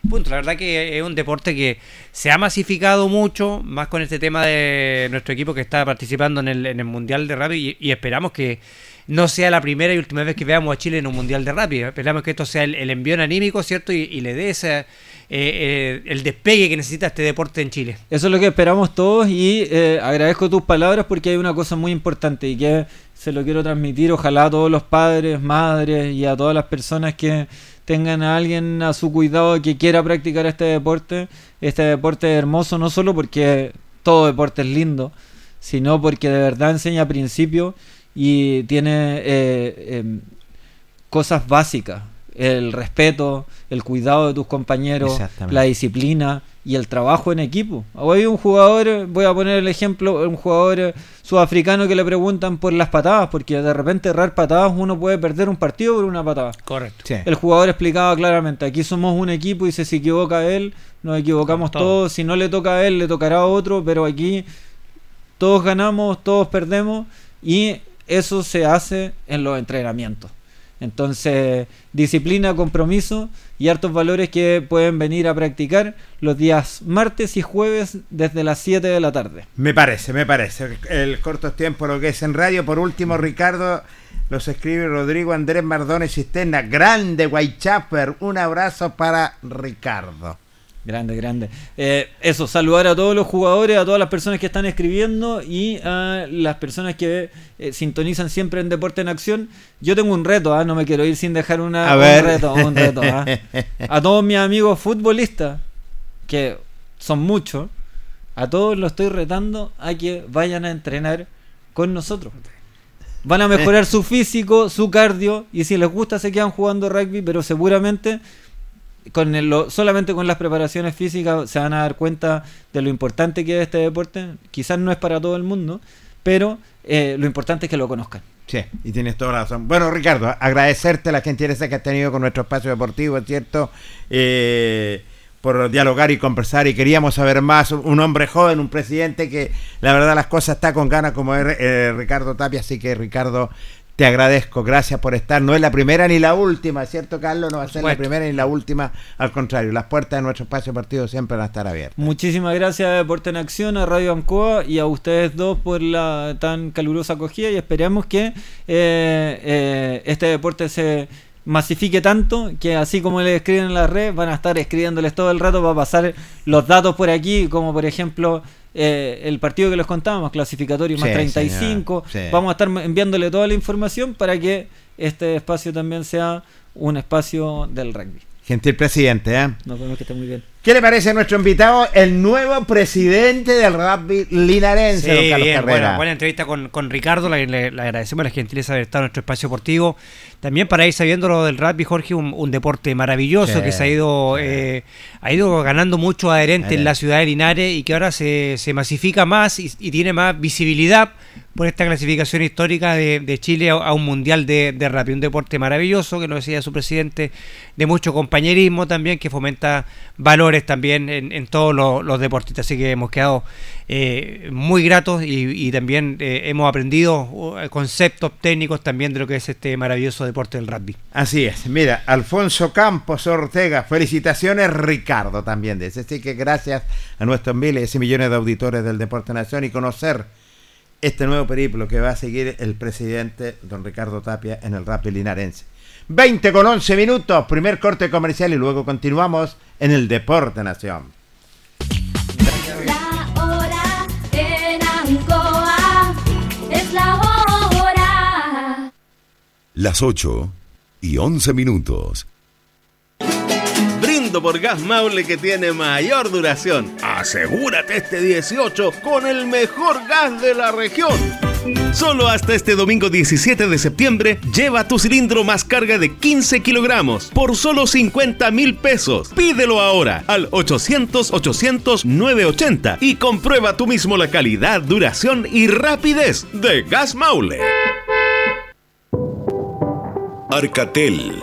punto. La verdad que es un deporte que se ha masificado mucho, más con este tema de nuestro equipo que está participando en el, en el Mundial de Rugby y esperamos que no sea la primera y última vez que veamos a Chile en un mundial de rápido. Esperamos que esto sea el, el envío anímico, ¿cierto? Y, le dé ese, eh, eh, el despegue que necesita este deporte en Chile. Eso es lo que esperamos todos y eh, agradezco tus palabras porque hay una cosa muy importante y que se lo quiero transmitir, ojalá a todos los padres, madres y a todas las personas que tengan a alguien a su cuidado que quiera practicar este deporte. Este deporte es hermoso no solo porque todo deporte es lindo, sino porque de verdad enseña principios y tiene eh, em, cosas básicas. el respeto, el cuidado de tus compañeros, la disciplina y el trabajo en equipo. Hoy un jugador, voy a poner el ejemplo, un jugador sudafricano que le preguntan por las patadas, porque de repente errar patadas uno puede perder un partido por una patada. Correcto. El jugador explicaba claramente, aquí somos un equipo y si se equivoca él, nos equivocamos todos, si no le toca a él, le tocará a otro, pero aquí todos ganamos, todos perdemos y eso se hace en los entrenamientos. Entonces, disciplina, compromiso y hartos valores que pueden venir a practicar los días martes y jueves desde las 7 de la tarde. Me parece, me parece. El corto tiempo lo que es en radio. Por último, Ricardo, los escribe Rodrigo Andrés Mardones Cisterna. Grande Whitechapper. Un abrazo para Ricardo. Grande, grande. Eh, eso, saludar a todos los jugadores, a todas las personas que están escribiendo y a las personas que eh, sintonizan siempre en Deporte en Acción. Yo tengo un reto, ¿ah? no me quiero ir sin dejar una, un reto. Un reto ¿ah? A todos mis amigos futbolistas, que son muchos, a todos los estoy retando a que vayan a entrenar con nosotros. Van a mejorar su físico, su cardio y si les gusta se quedan jugando rugby, pero seguramente con solamente con las preparaciones físicas se van a dar cuenta de lo importante que es este deporte. Quizás no es para todo el mundo, pero eh, lo importante es que lo conozcan. Sí, y tienes toda la razón. Bueno, Ricardo, agradecerte la gentileza que has tenido con nuestro espacio deportivo, es cierto, eh, por dialogar y conversar. Y queríamos saber más. Un hombre joven, un presidente que la verdad las cosas está con ganas, como es eh, Ricardo Tapia. Así que, Ricardo, te agradezco, gracias por estar. No es la primera ni la última, ¿cierto, Carlos? No va a ser la primera ni la última. Al contrario, las puertas de nuestro espacio partido siempre van a estar abiertas. Muchísimas gracias a Deporte en Acción, a Radio Ancoa y a ustedes dos por la tan calurosa acogida y esperamos que eh, eh, este deporte se masifique tanto que así como le escriben en la red van a estar escribiéndoles todo el rato para pasar los datos por aquí, como por ejemplo eh, el partido que les contábamos, clasificatorio más 35. Vamos a estar enviándole toda la información para que este espacio también sea un espacio del rugby. Gentil presidente, ¿eh? Nos vemos que esté muy bien. ¿Qué le parece a nuestro invitado, el nuevo presidente del rugby linarense, sí, bien, buena entrevista con, con Ricardo, le, le, agradecemos la gentileza de estar en nuestro espacio deportivo. También para ir sabiendo lo del rugby, Jorge, un, deporte maravilloso que se ha ido, eh, ha ido ganando mucho adherente en la ciudad de Linares y que ahora se, se masifica más y, tiene más visibilidad por esta clasificación histórica de, Chile a, un mundial de, de rugby. Un deporte maravilloso, que lo decía su presidente, de mucho compañerismo también, que fomenta valores también en, todos los, deportistas. Así que hemos quedado eh, muy gratos y, también eh, hemos aprendido uh, conceptos técnicos también de lo que es este maravilloso deporte del rugby. Así es. Mira, Alfonso Campos Ortega, felicitaciones Ricardo también ese. Así que gracias a nuestros miles y millones de auditores del Deporte Nación y conocer este nuevo periplo que va a seguir el presidente don Ricardo Tapia en el rugby linarense. 20 con 11 minutos, primer corte comercial y luego continuamos en el Deporte Nación. Las 8 y 11 minutos. Brindo por Gas Maule que tiene mayor duración. Asegúrate este 18 con el mejor gas de la región. Solo hasta este domingo 17 de septiembre, lleva tu cilindro más carga de 15 kilogramos por solo 50 mil pesos. Pídelo ahora al 800-800-980 y comprueba tú mismo la calidad, duración y rapidez de Gas Maule. Arcatel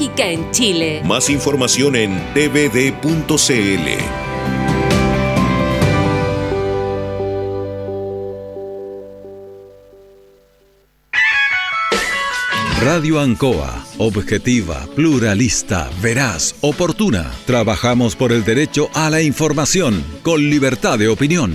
en Chile. Más información en tvd.cl. Radio Ancoa, objetiva, pluralista, veraz, oportuna. Trabajamos por el derecho a la información, con libertad de opinión.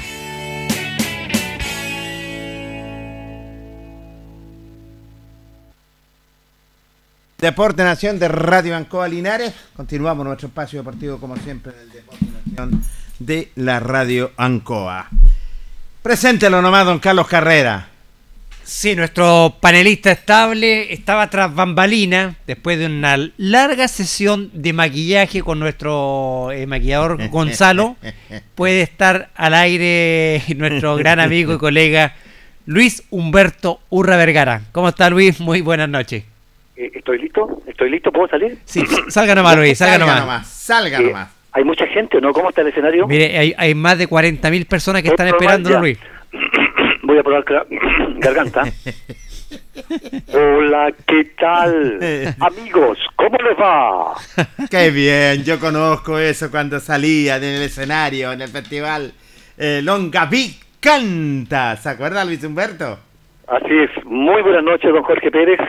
Deporte Nación de Radio Ancoa Linares. Continuamos nuestro espacio deportivo, como siempre, en el Deporte Nación de la Radio Ancoa. Preséntelo nomás, don Carlos Carrera. Sí, nuestro panelista estable estaba tras bambalina después de una larga sesión de maquillaje con nuestro eh, maquillador Gonzalo. Puede estar al aire nuestro gran amigo y colega Luis Humberto Urra Vergara. ¿Cómo está Luis? Muy buenas noches. Eh, ¿Estoy listo? ¿Estoy listo? ¿Puedo salir? Sí, salga nomás Luis, salga, nomás. Salga Eh, nomás. ¿Hay mucha gente o no? ¿Cómo está el escenario? Mire, hay, hay más de 40.000 personas que están esperando. Luis. Voy a probar garganta. Hola, ¿qué tal? Amigos, ¿cómo les va? Qué bien, yo conozco eso cuando salía en el escenario, en el festival eh, Longa Big Canta. ¿Se acuerda Luis Humberto? Así es. Muy buenas noches, don Jorge Pérez.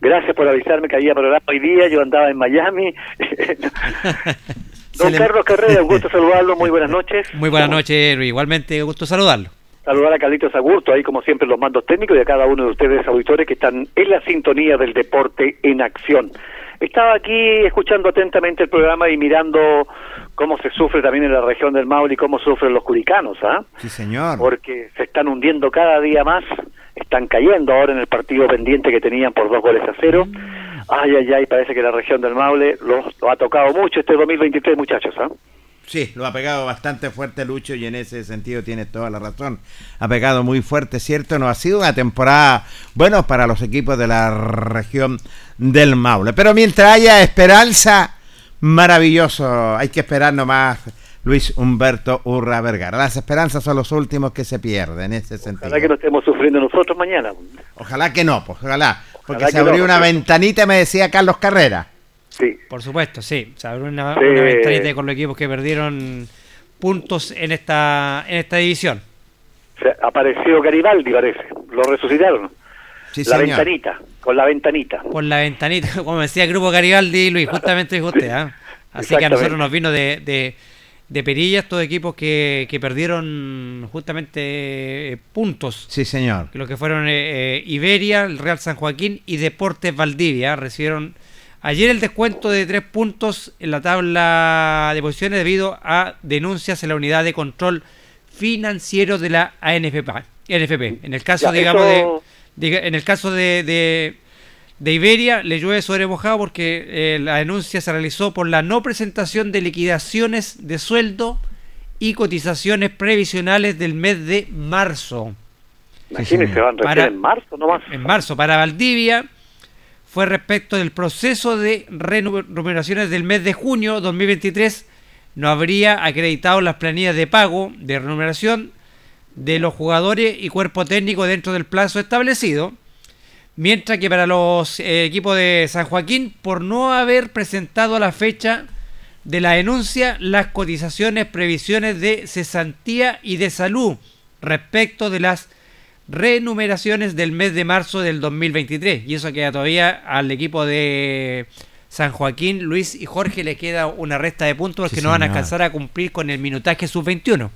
Gracias por avisarme que había programa hoy día. Yo andaba en Miami. Don Carlos Carrera, un gusto saludarlo. Muy buenas noches. Muy buenas noches, Luis. Igualmente, gusto saludarlo. Saludar a Carlitos Agurto, ahí como siempre los mandos técnicos y a cada uno de ustedes auditores que están en la sintonía del deporte en acción. Estaba aquí escuchando atentamente el programa y mirando cómo se sufre también en la región del Maule y cómo sufren los curicanos, ¿ah? Sí, señor. Porque se están hundiendo cada día más, están cayendo ahora en el partido pendiente que tenían por dos goles a cero. Ay, ay, ay, parece que la región del Maule lo ha tocado mucho este 2023, muchachos, ¿ah? Sí, lo ha pegado bastante fuerte Lucho y en ese sentido tiene toda la razón. Ha pegado muy fuerte, ¿cierto? No ha sido una temporada, bueno, para los equipos de la región del Maule. Pero mientras haya esperanza, maravilloso. Hay que esperar nomás, Luis Humberto Urra Vergara. Las esperanzas son los últimos que se pierden en ese sentido. Ojalá que no estemos sufriendo nosotros mañana. Ojalá que no, pues ojalá. Porque Ojalá se no, abrió una porque- ventanita, me decía Carlos Carrera. Sí, Por supuesto, sí. Se abrió una, Sí. una ventanita con los equipos que perdieron puntos en esta, en esta división. se apareció Garibaldi, parece. Lo resucitaron. Sí, la señor. ventanita, con la ventanita. Por la ventanita, como decía el grupo Garibaldi, Luis, justamente dijo usted. ¿ah? Así que a nosotros nos vino de, de, de perilla estos equipos que, que perdieron justamente eh, puntos. Sí, señor. Los que fueron eh, eh, Iberia, el Real San Joaquín y Deportes Valdivia. Recibieron ayer el descuento de tres puntos en la tabla de posiciones debido a denuncias en la unidad de control financiero de la ANFP. NFP. En el caso, Ya, digamos, eso- de, en el caso de, de, de Iberia, le llueve sobre mojado porque eh, la denuncia se realizó por la no presentación de liquidaciones de sueldo y cotizaciones previsionales del mes de marzo. Imagínense, van recién Para- en marzo nomás. En marzo, para Valdivia, fue respecto del proceso de remuneraciones del mes de junio 2023. No habría acreditado las planillas de pago de remuneración de los jugadores y cuerpo técnico dentro del plazo establecido. Mientras que para los eh, equipos de San Joaquín, por no haber presentado a la fecha de la denuncia las cotizaciones, previsiones de cesantía y de salud respecto de las renumeraciones del mes de marzo del 2023. Y eso queda todavía al equipo de San Joaquín, Luis y Jorge le queda una resta de puntos Sí, que no van a alcanzar a cumplir con el minutaje sub-21.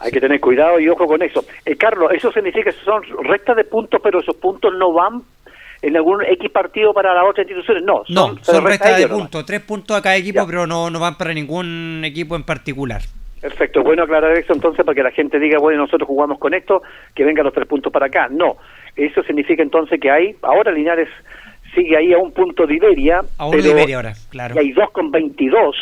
Hay que tener cuidado y ojo con eso. Eh, Carlos, eso significa que son restas de puntos, pero esos puntos no van en algún X partido para las otras instituciones. No, No, son, resta restas de puntos, tres puntos a cada equipo, Ya. pero no, no van para ningún equipo en particular. Perfecto, bueno aclarar eso entonces para que la gente diga, bueno, nosotros jugamos con esto, que vengan los tres puntos para acá. No, eso significa entonces que hay, ahora Linares sigue ahí a un punto de Iberia, A uno de Iberia ahora, claro. y hay dos con 22,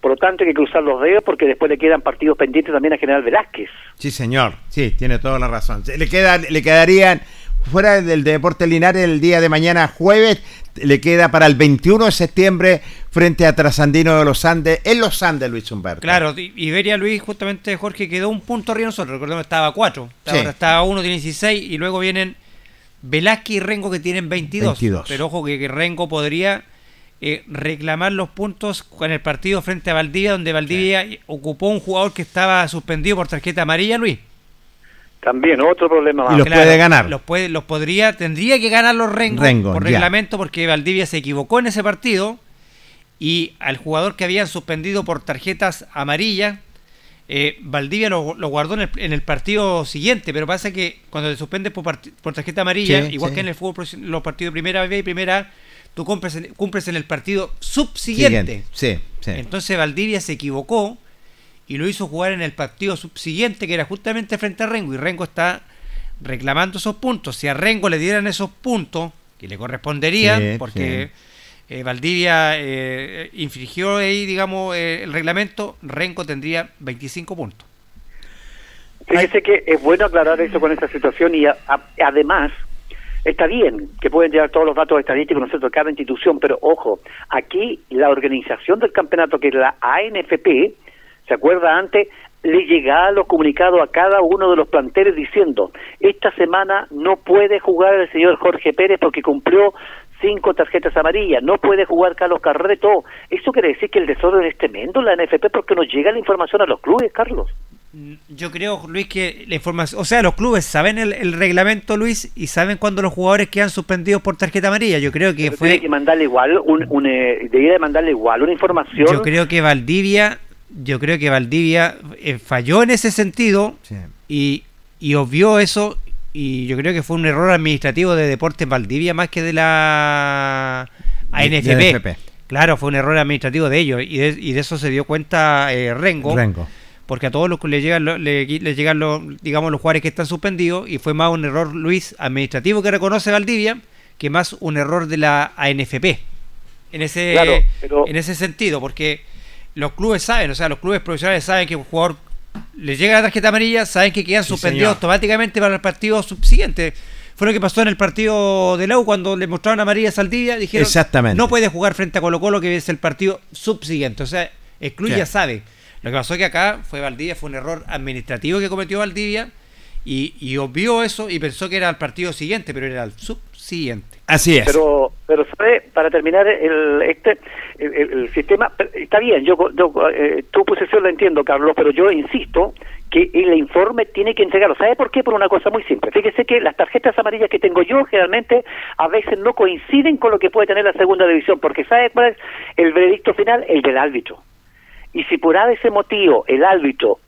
por lo tanto hay que cruzar los dedos porque después le quedan partidos pendientes también a General Velázquez. Sí, señor. Sí, tiene toda la razón. Le, quedan, le quedarían, fuera del Deporte Linares, el día de mañana, jueves, le queda para el 21 de septiembre frente a Trasandino de los Andes, en los Andes, Luis Humberto. Claro, Iberia Luis, justamente Jorge, quedó un punto arriba de nosotros. Recordemos que estaba a 4. Sí. Ahora está a 1, tiene 16. Y luego vienen Velázquez y Rengo que tienen 22. 22. Pero ojo que, que Rengo podría eh, reclamar los puntos con el partido frente a Valdivia, donde Valdivia ocupó un jugador que estaba suspendido por tarjeta amarilla, Luis. También otro problema más. Y los puede ganar. Los, puede, los podría, tendría que ganar los Rengo, Rengo, por ya. reglamento, porque Valdivia se equivocó en ese partido. Y al jugador que habían suspendido por tarjetas amarillas, eh, Valdivia lo, lo guardó en el, en el partido siguiente. Pero pasa que cuando te suspendes por, por tarjeta amarilla, Sí, igual sí. que en el fútbol, los partidos de primera B y primera A, tú cumples en, cumples en el partido subsiguiente. Siguiente. Sí, sí. Entonces Valdivia se equivocó y lo hizo jugar en el partido subsiguiente, que era justamente frente a Rengo. Y Rengo está reclamando esos puntos. Si a Rengo le dieran esos puntos, que le corresponderían, Sí, porque eh, Valdivia eh, infringió ahí, digamos, eh, el reglamento, Rengo tendría 25 puntos. Fíjese que es bueno aclarar eso con esta situación y a- a- además está bien que pueden llegar todos los datos estadísticos nosotros cada institución, pero ojo, aquí la organización del campeonato que es la ANFP, ¿se acuerda antes? Le llegaba los comunicados a cada uno de los planteles diciendo, esta semana no puede jugar el señor Jorge Pérez porque cumplió cinco tarjetas amarillas, no puede jugar Carlos Carreto. Eso quiere decir que el desorden es tremendo en la NFP porque nos llega la información a los clubes, Carlos. Yo creo, Luis, que la información, o sea, los clubes saben el, el reglamento, Luis, y saben cuando los jugadores quedan suspendidos por tarjeta amarilla. Yo creo que Pero fue, tiene que mandarle igual un, un, eh, debería mandarle igual una información yo creo que Valdivia, yo creo que Valdivia eh, falló en ese sentido Sí. y, y obvió eso y yo creo que fue un error administrativo de Deportes Valdivia más que de la De- ANFP. de ANFP. Claro, fue un error administrativo de ellos y de, y de eso se dio cuenta eh, Rengo, Rengo. Porque a todos los que le llegan, lo- le, le llegan los, digamos, los jugadores que están suspendidos y fue más un error, Luis, administrativo que reconoce Valdivia que más un error de la ANFP. En ese, Claro, pero- en ese sentido, porque los clubes saben, o sea, los clubes profesionales saben que un jugador le llega la tarjeta amarilla, saben que quedan Sí, suspendidos señor. automáticamente para el partido subsiguiente. Fue lo que pasó en el partido de Lau cuando le mostraron amarilla a Saldivia, dijeron Exactamente. no puede jugar frente a Colo Colo que es el partido subsiguiente. O sea, el club Sí. ya sabe. Lo que pasó es que acá fue Valdivia, fue un error administrativo que cometió Valdivia y, y obvió eso y pensó que era el partido siguiente, pero era el subsiguiente. Así es. pero pero sabe para terminar el este el, el- el sistema está bien yo, yo eh, tu posición la entiendo Carlos pero yo insisto que el informe tiene que entregarlo ¿sabe por qué? por una cosa muy simple fíjese que las tarjetas amarillas que tengo yo generalmente a veces no coinciden con lo que puede tener la segunda división porque ¿sabe cuál es el veredicto final? el del árbitro y si por ese motivo el árbitro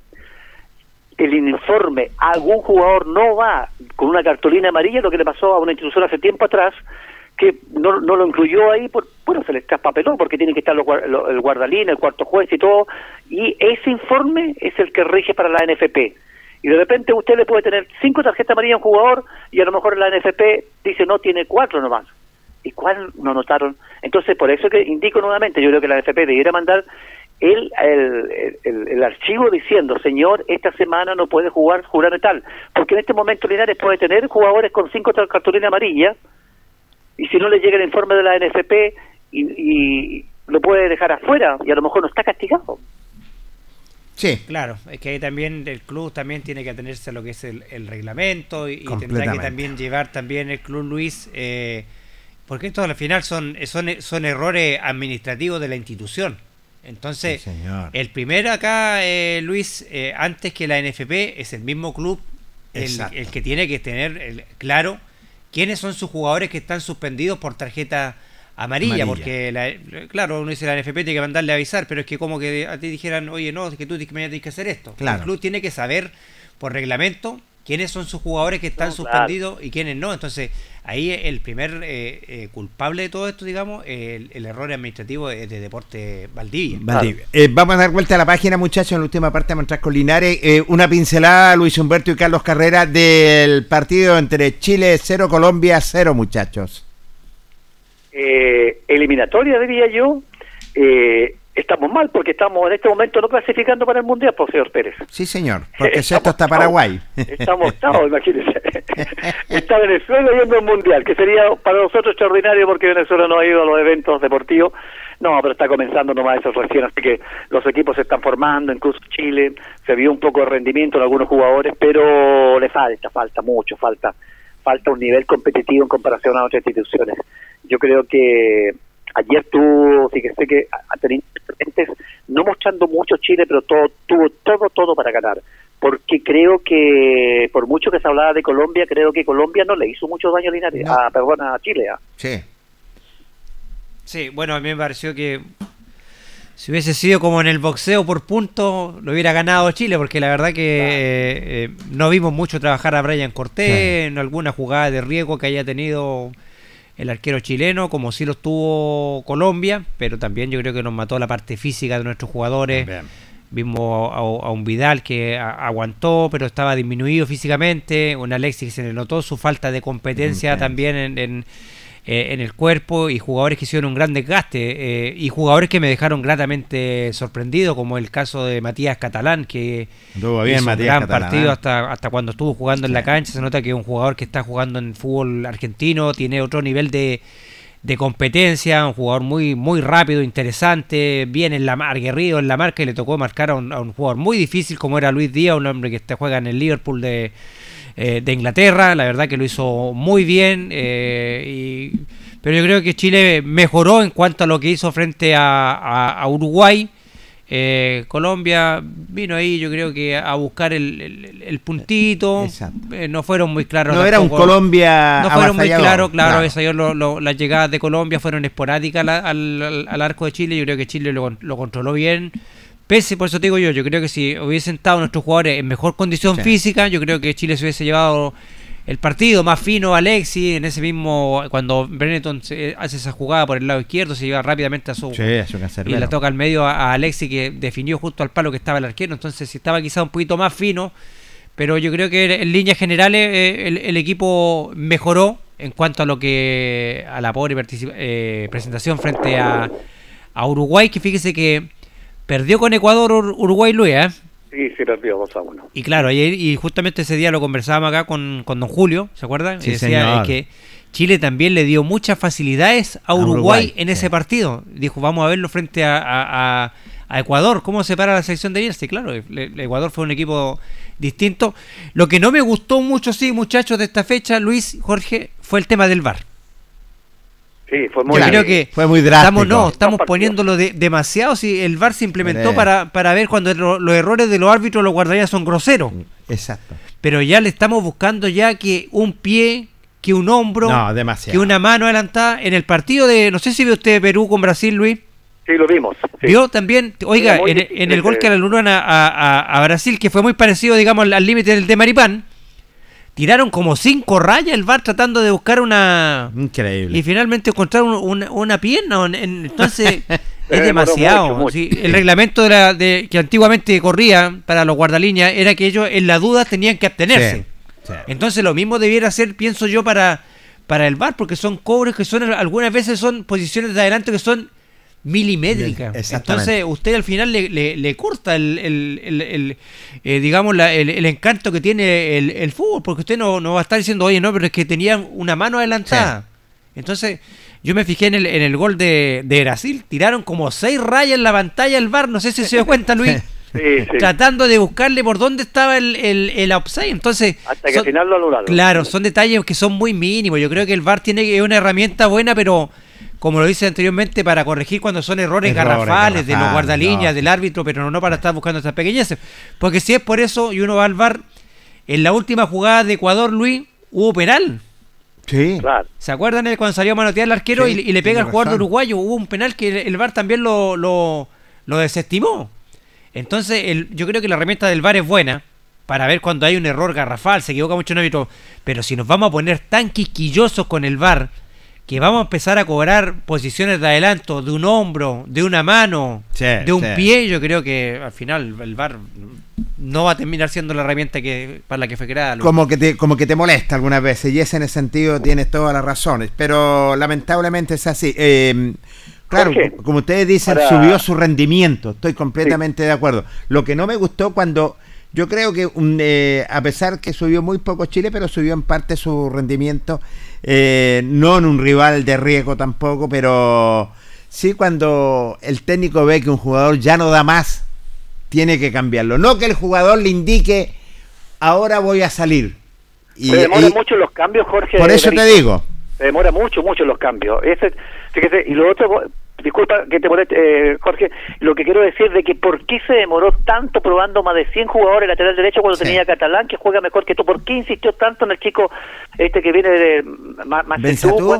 el informe algún jugador no va con una cartulina amarilla, lo que le pasó a una institución hace tiempo atrás, que no, no lo incluyó ahí, por, bueno, se le traspapeló porque tiene que estar los, el guardalín, el cuarto juez y todo, y ese informe es el que rige para la NFP. Y de repente usted le puede tener cinco tarjetas amarillas a un jugador y a lo mejor la NFP dice no, tiene cuatro nomás. ¿Y cuál no notaron? Entonces, por eso que indico nuevamente, yo creo que la NFP debiera mandar el, el, el, el archivo diciendo, señor, esta semana no puede jugar jugar de tal, porque en este momento Linares puede tener jugadores con cinco cartulinas amarillas y si no le llega el informe de la NFP y, y lo puede dejar afuera y a lo mejor no está castigado. Sí. Claro, es que ahí también el club también tiene que atenerse a lo que es el, el reglamento y, y tendrá que también llevar también el club Luis, eh, porque esto al final son, son, son errores administrativos de la institución. Entonces, Sí, el primero acá, eh, Luis, eh, antes que la NFP, es el mismo club el, que tiene que tener el- claro quiénes son sus jugadores que están suspendidos por tarjeta amarilla, Amarilla. porque la- claro, uno dice la NFP tiene que mandarle a avisar, pero es que como que a ti dijeran, oye, no, es que tú mañana tienes que hacer esto. Claro. El club tiene que saber por reglamento quiénes son sus jugadores que están No, claro. suspendidos y quiénes no. Entonces, ahí el primer eh, eh, culpable de todo esto, digamos, el, el error administrativo es de Deporte Valdivia. Valdivia. Eh, vamos a dar vuelta a la página, muchachos. En la última parte vamos a entrar con Linares. Eh, una pincelada, Luis Humberto y Carlos Carrera, del partido entre Chile 0, Colombia 0, muchachos. eh, eliminatoria, diría yo, eh, estamos mal porque estamos en este momento no clasificando para el Mundial, por señor Pérez. Sí, señor, porque sexto está. Paraguay. Estamos octavos, imagínense. Está Venezuela yendo al Mundial, que sería para nosotros extraordinario porque Venezuela no ha ido a los eventos deportivos. No, pero está comenzando nomás eso recién, así que los equipos se están formando, incluso Chile, se vio un poco de rendimiento en algunos jugadores, pero le falta, falta mucho, falta falta un nivel competitivo en comparación a otras instituciones. Yo creo que ayer tuvo, fíjese que ha tenido presentes, no mostrando mucho Chile, pero todo, tuvo todo, todo para ganar. Porque creo que, por mucho que se hablaba de Colombia, creo que Colombia no le hizo mucho daño a Linares, No. a, perdón, a Chile. ah. Sí. Sí, bueno, a mí me pareció que si hubiese sido como en el boxeo por puntos, lo hubiera ganado Chile, porque la verdad que eh, eh, no vimos mucho trabajar a Brian Cortés en alguna jugada de riesgo que haya tenido el arquero chileno, como sí lo tuvo Colombia, pero también yo creo que nos mató la parte física de nuestros jugadores. Vimos a, a un Vidal que a- aguantó, pero estaba disminuido físicamente. Un Alexis que se le notó su falta de competencia también en, en, eh, en el cuerpo. Y jugadores que hicieron un gran desgaste. eh, y jugadores que me dejaron gratamente sorprendido, como el caso de Matías Catalán, que Estuvo bien hizo un gran Catalán, partido ¿eh? hasta, hasta cuando estuvo jugando en la cancha. Se nota que es un jugador que está jugando en fútbol argentino, tiene otro nivel de, de competencia, un jugador muy, muy rápido, interesante, bien en la aguerrido en la marca y le tocó marcar a un, a un jugador muy difícil como era Luis Díaz, un hombre que juega en el Liverpool de, eh, de Inglaterra, la verdad que lo hizo muy bien, eh, y- pero yo creo que Chile mejoró en cuanto a lo que hizo frente a, a- a Uruguay. Eh, Colombia vino ahí, yo creo que a buscar el, el- el puntito. Eh, no fueron muy claros. No era un. Colombia No fueron muy claros, claro. claro. esa- yo lo- lo- las llegadas de Colombia fueron esporádicas al- al arco de Chile. Yo creo que Chile lo, lo controló bien. Pese, por eso te digo yo, yo creo que si hubiesen estado nuestros jugadores en mejor condición Sí. física, yo creo que Chile se hubiese llevado el partido más fino. Alexis, en ese mismo, cuando Benetton se- hace esa jugada por el lado izquierdo, se lleva rápidamente a su, Sí, a y la toca al medio a, a Alexi que definió justo al palo que estaba el arquero. Entonces, si estaba quizá un poquito más fino, pero yo creo que en líneas generales eh, el, el equipo mejoró en cuanto a lo que a la pobre eh, presentación frente a, a Uruguay, que fíjese que perdió con Ecuador Ur- Uruguay Luis, ¿eh? Sí, se perdió 2 a 1. Y claro, ayer, y justamente ese día lo conversábamos acá con, con don Julio, ¿se acuerdan? Sí, y decía señor. que Chile también le dio muchas facilidades a A Uruguay, en sí. ese partido. Dijo, vamos a verlo frente a, a- a- a Ecuador. ¿Cómo se para la selección de Bielsa? Y claro, el- el Ecuador fue un equipo distinto. Lo que no me gustó mucho, sí, muchachos, de esta fecha, Luis, Jorge, fue el tema del VAR. Sí, fue Yo muy creo que Fue muy drástico. estamos, no, estamos poniéndolo de- demasiado. Si el VAR se implementó para, para ver cuando lo- los errores de los árbitros, los guardarías son groseros Exacto. pero ya le estamos buscando ya que un pie, que un hombro, No, que una mano adelantada en el partido de, no sé si vio usted Perú con Brasil, Luis, Sí, lo vimos. sí. vio también, oiga, en, difícil en el gol que le anularon a, a- a- a Brasil, que fue muy parecido, digamos, al al límite del de Maripán, tiraron como cinco rayas el VAR tratando de buscar una... Increíble. Y finalmente encontraron una, una pierna, en- en- entonces es demoró demasiado. mucho, mucho. sí. el reglamento de, la- de- que antiguamente corría para los guardalíneas era que ellos en la duda tenían que abstenerse. Sí, sí. Entonces lo mismo debiera ser, pienso yo, para, para el VAR, porque son cobros que son, algunas veces son posiciones de adelanto que son Exactamente. Entonces usted al final le, le, le corta el, el- el- el, eh, digamos, la- el, el encanto que tiene el, el fútbol, porque usted no, no va a estar diciendo, oye, no, pero es que tenían una mano adelantada. Entonces yo me fijé en el, en el gol de, de Brasil, tiraron como seis rayas en la pantalla el VAR, no sé si se dio cuenta Luis. Sí, sí. Tratando de buscarle por dónde estaba el, el, el offside. Entonces, Hasta que son- al final lo anularon. Claro, son detalles que son muy mínimos. Yo creo que el VAR tiene es una herramienta buena, pero como lo dice anteriormente, para corregir cuando son errores, Errores garrafales de los guardalíneas, no. del árbitro, pero no para estar buscando estas pequeñeces. Porque si es por eso y uno va al VAR, en la última jugada de Ecuador, Luis, hubo penal. Sí. Claro. ¿Se acuerdan de cuando salió a manotear al arquero Sí, y, y le pega al jugador de uruguayo? Hubo un penal que el, el VAR también lo, lo, lo desestimó. Entonces, el, yo creo que la herramienta del VAR es buena para ver cuando hay un error garrafal, se equivoca mucho un árbitro. Pero si nos vamos a poner tan quisquillosos con el VAR, que vamos a empezar a cobrar posiciones de adelanto de un hombro, de una mano, Sí, de un sí. pie, yo creo que al final el VAR no va a terminar siendo la herramienta que para la que fue creada. Luis. Como que, te, como que te molesta algunas veces y ese en ese sentido tienes todas las razones, pero lamentablemente es así. Eh, claro, Jorge, como ustedes dicen, para- subió su rendimiento, estoy completamente de acuerdo. Lo que no me gustó cuando, yo creo que un, eh, a pesar que subió muy poco Chile, pero subió en parte su rendimiento, eh, no en un rival de riesgo tampoco, pero sí cuando el técnico ve que un jugador ya no da más, tiene que cambiarlo. No que el jugador le indique, ahora voy a salir. Y, se demoran y- mucho los cambios, Jorge. por eso te digo. Se demora mucho, mucho los cambios. Ese, fíjese, y lo otro, disculpa que te moleste, eh, Jorge, lo que quiero decir de que por qué se demoró tanto probando más de 100 jugadores lateral derecho cuando Sí. tenía Catalán, que juega mejor que tú. ¿Por qué insistió tanto en el chico este que viene de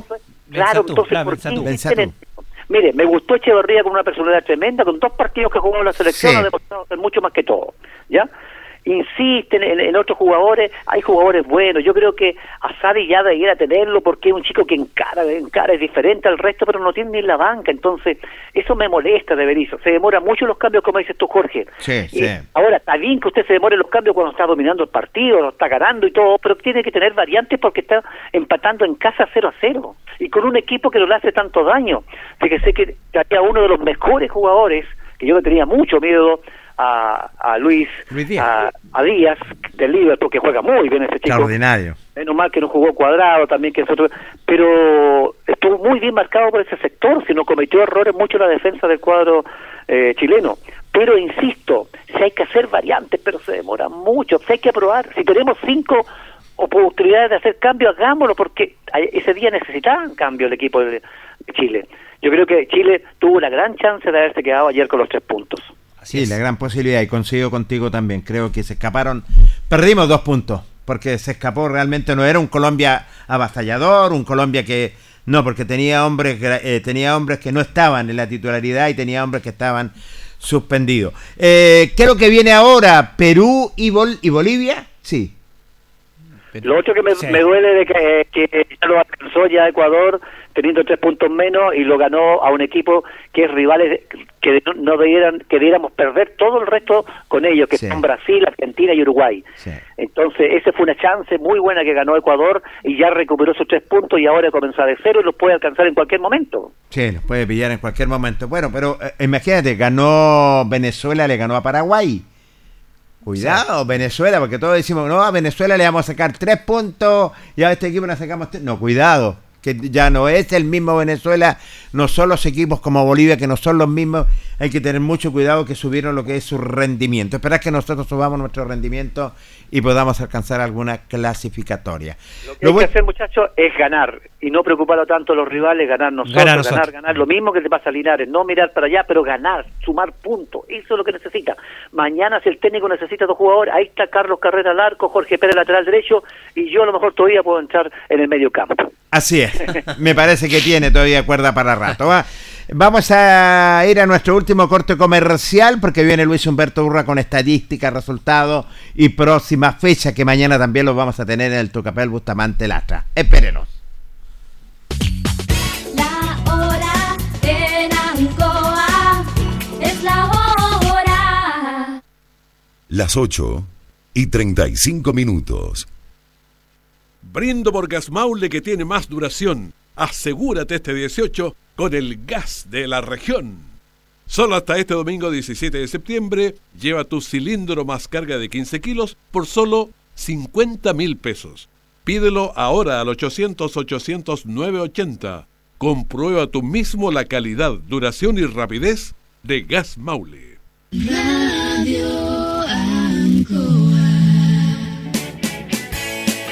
fue? Claro, entonces, claro, ¿por qué insisten en-. Mire, me gustó Echeverría con una personalidad tremenda, con dos partidos que jugó en la selección, Sí. ha demostrado ser mucho más que todo, ¿ya? Insisten en, en otros jugadores, hay jugadores buenos, yo creo que Asadi ya debiera tenerlo porque es un chico que encara, encara es diferente al resto, pero no tiene ni la banca, entonces eso me molesta de Berizzo, se demora mucho los cambios como dices tú Jorge. Sí, sí. Ahora, está bien que usted se demore los cambios cuando está dominando el partido, lo está ganando y todo, pero tiene que tener variantes porque está empatando en casa 0 a 0 y con un equipo que no le hace tanto daño. Fíjese que había uno de los mejores jugadores, que yo le tenía mucho miedo a, a Luis, Luis Díaz. A, a Díaz del Liverpool, que juega muy bien ese chico. Extraordinario. Menos mal que no jugó cuadrado también, que es otro. Pero estuvo muy bien marcado por ese sector, si no cometió errores mucho en la defensa del cuadro eh, chileno. Pero insisto, si hay que hacer variantes, pero se demora mucho. Si hay que probar, si tenemos cinco oportunidades de hacer cambio, hagámoslo, porque ese día necesitaban cambio el equipo de, de Chile. Yo creo que Chile tuvo la gran chance de haberse quedado ayer con los tres puntos. Sí, la gran posibilidad, y coincido contigo también. Creo que se escaparon. Perdimos dos puntos, porque se escapó realmente. No era un Colombia avasallador, un Colombia que. No, porque tenía hombres, eh, tenía hombres que no estaban en la titularidad y tenía hombres que estaban suspendidos. Eh, creo que viene ahora Perú y, Bol- y Bolivia. Sí. Lo otro que me, Sí. me duele de que, que ya lo alcanzó ya Ecuador teniendo tres puntos menos y lo ganó a un equipo que es rivales que no, no debieran que debiéramos perder todo el resto con ellos que Sí. son Brasil, Argentina y Uruguay. Sí. Entonces esa fue una chance muy buena que ganó Ecuador y ya recuperó sus tres puntos y ahora comenzó de cero y los puede alcanzar en cualquier momento. Sí, los puede pillar en cualquier momento. Bueno, pero eh, imagínate, ganó Venezuela, le ganó a Paraguay. Cuidado, Venezuela, porque todos decimos, no, a Venezuela le vamos a sacar tres puntos y a este equipo le sacamos tres. No, cuidado, que ya no es el mismo Venezuela, no son los equipos como Bolivia, que no son los mismos. Hay que tener mucho cuidado que subieron lo que es su rendimiento. Esperar que nosotros subamos nuestro rendimiento y podamos alcanzar alguna clasificatoria. Lo que Lo hay que hacer, muchachos, es ganar y no preocuparlo tanto a los rivales, ganar nosotros, Ganar ganar, nosotros. ganar, Lo mismo que le pasa a Linares, no mirar para allá, pero ganar, sumar puntos. Eso es lo que necesita. Mañana, si el técnico necesita dos jugadores, ahí está Carlos Carrera al arco, Jorge Pérez lateral derecho y yo a lo mejor todavía puedo entrar en el medio campo. Así es, me parece que tiene todavía cuerda para rato. ¿va? Vamos a ir a nuestro último corte comercial porque viene Luis Humberto Urra con estadísticas, resultados y próxima fecha que mañana también los vamos a tener en el Tucapel Bustamante Lastra. Espérenos. La hora en Ancoa es la hora. Las 8 y 35 minutos. Brindo por Gas Maule que tiene más duración. Asegúrate este 18 con el gas de la región. Solo hasta este domingo 17 de septiembre, lleva tu cilindro más carga de 15 kilos por solo 50 mil pesos. Pídelo ahora al 800-800-980. Comprueba tú mismo la calidad, duración y rapidez de Gas Maule.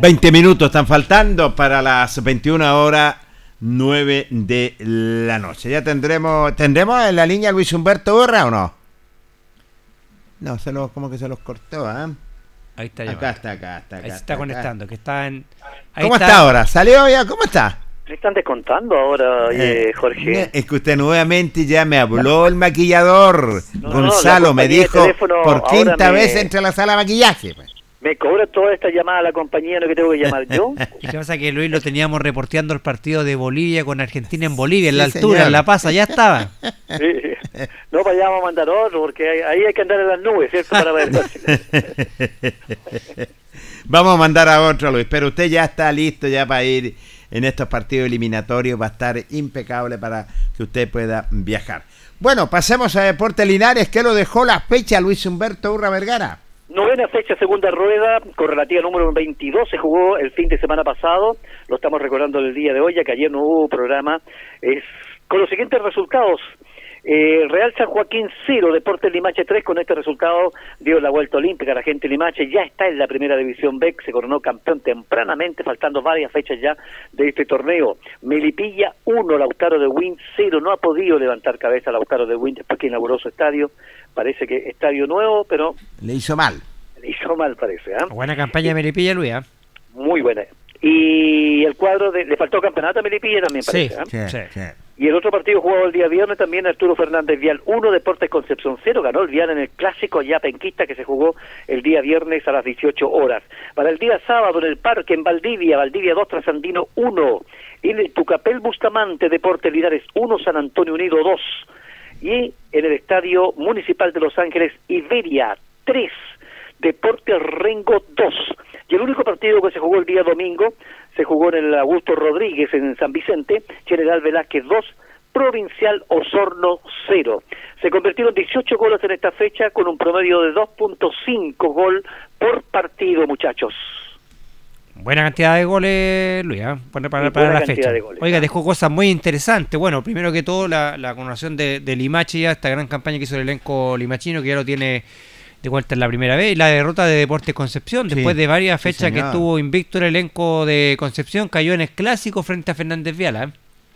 20 minutos están faltando para las 21 horas 9 de la noche. Ya tendremos, ¿tendremos en la línea Luis Humberto Urra o no? No, se los, como que se los cortó, ¿ah? Ahí está Acá llamando. está, acá está, acá Ahí se está, acá. conectando, que está en... ahí ¿Cómo está. ahora? ¿Salió ya? ¿Cómo está? Le están descontando ahora, oye, Eh, Jorge. Es que usted nuevamente ya me habló el maquillador. No, no, Gonzalo me dijo teléfono por quinta me- vez entre la sala de maquillaje. pues. Me cobra toda esta llamada a la compañía, ¿no que tengo que llamar yo? Y que pasa que Luis lo teníamos reporteando el partido de Bolivia con Argentina en Bolivia, en la Sí, altura, señor. en La Paz, ya estaba. Sí. No, para allá vamos a mandar otro, porque ahí, ahí hay que andar en las nubes, ¿cierto? Para ver. Vamos a mandar a otro, Luis, pero usted ya está listo ya para ir en estos partidos eliminatorios, va a estar impecable para que usted pueda viajar. Bueno, pasemos a Deporte Linares, que lo dejó la fecha Luis Humberto Urra Vergara. Novena fecha, segunda rueda, correlativa número 22, se jugó el fin de semana pasado, lo estamos recordando el día de hoy, ya que ayer no hubo programa, es con los siguientes resultados. Eh, Real San Joaquín 0, Deportes Limache 3, con este resultado dio la vuelta olímpica, la gente Limache. Ya está en la primera división B, se coronó campeón tempranamente, faltando varias fechas ya de este torneo. Melipilla 1, Lautaro de Win 0, no ha podido levantar cabeza Lautaro de Win después que inauguró su estadio, parece que estadio nuevo, pero Le hizo mal. le hizo mal parece, ¿ah? Buena campaña de Melipilla, Luis. ¿ah? Muy buena. Y el cuadro de, le faltó campeonato a Melipilla también Sí. parece, ¿ah? Sí, Sí. sí. Y el otro partido jugado el día viernes también Arturo Fernández Vial 1, Deportes Concepción 0, ganó el Vial en el clásico allá penquista que se jugó el día viernes a las 18 horas. Para el día sábado en el parque en Valdivia, Valdivia 2, Trasandino 1, en el Tucapel Bustamante, Deportes Linares 1, San Antonio Unido 2, y en el Estadio Municipal de Los Ángeles, Iberia 3, Deportes Rengo 2. Y el único partido que se jugó el día domingo se jugó en el Augusto Rodríguez en San Vicente, General Velázquez 2, Provincial Osorno 0. Se convirtieron 18 goles en esta fecha con un promedio de 2.5 gol por partido, muchachos. Buena cantidad de goles, Luis, ¿eh? para, para- para la fecha. de goles. Oiga, dejó cosas muy interesantes. Bueno, primero que todo, la, la coronación de, de Limachi, ya esta gran campaña que hizo el elenco limachino, que ya lo tiene de vuelta en la primera vez, y la derrota de Deportes Concepción, Sí, después de varias sí, fechas que estuvo invicto el elenco de Concepción, cayó en el clásico frente a Fernández Viala. ¿eh?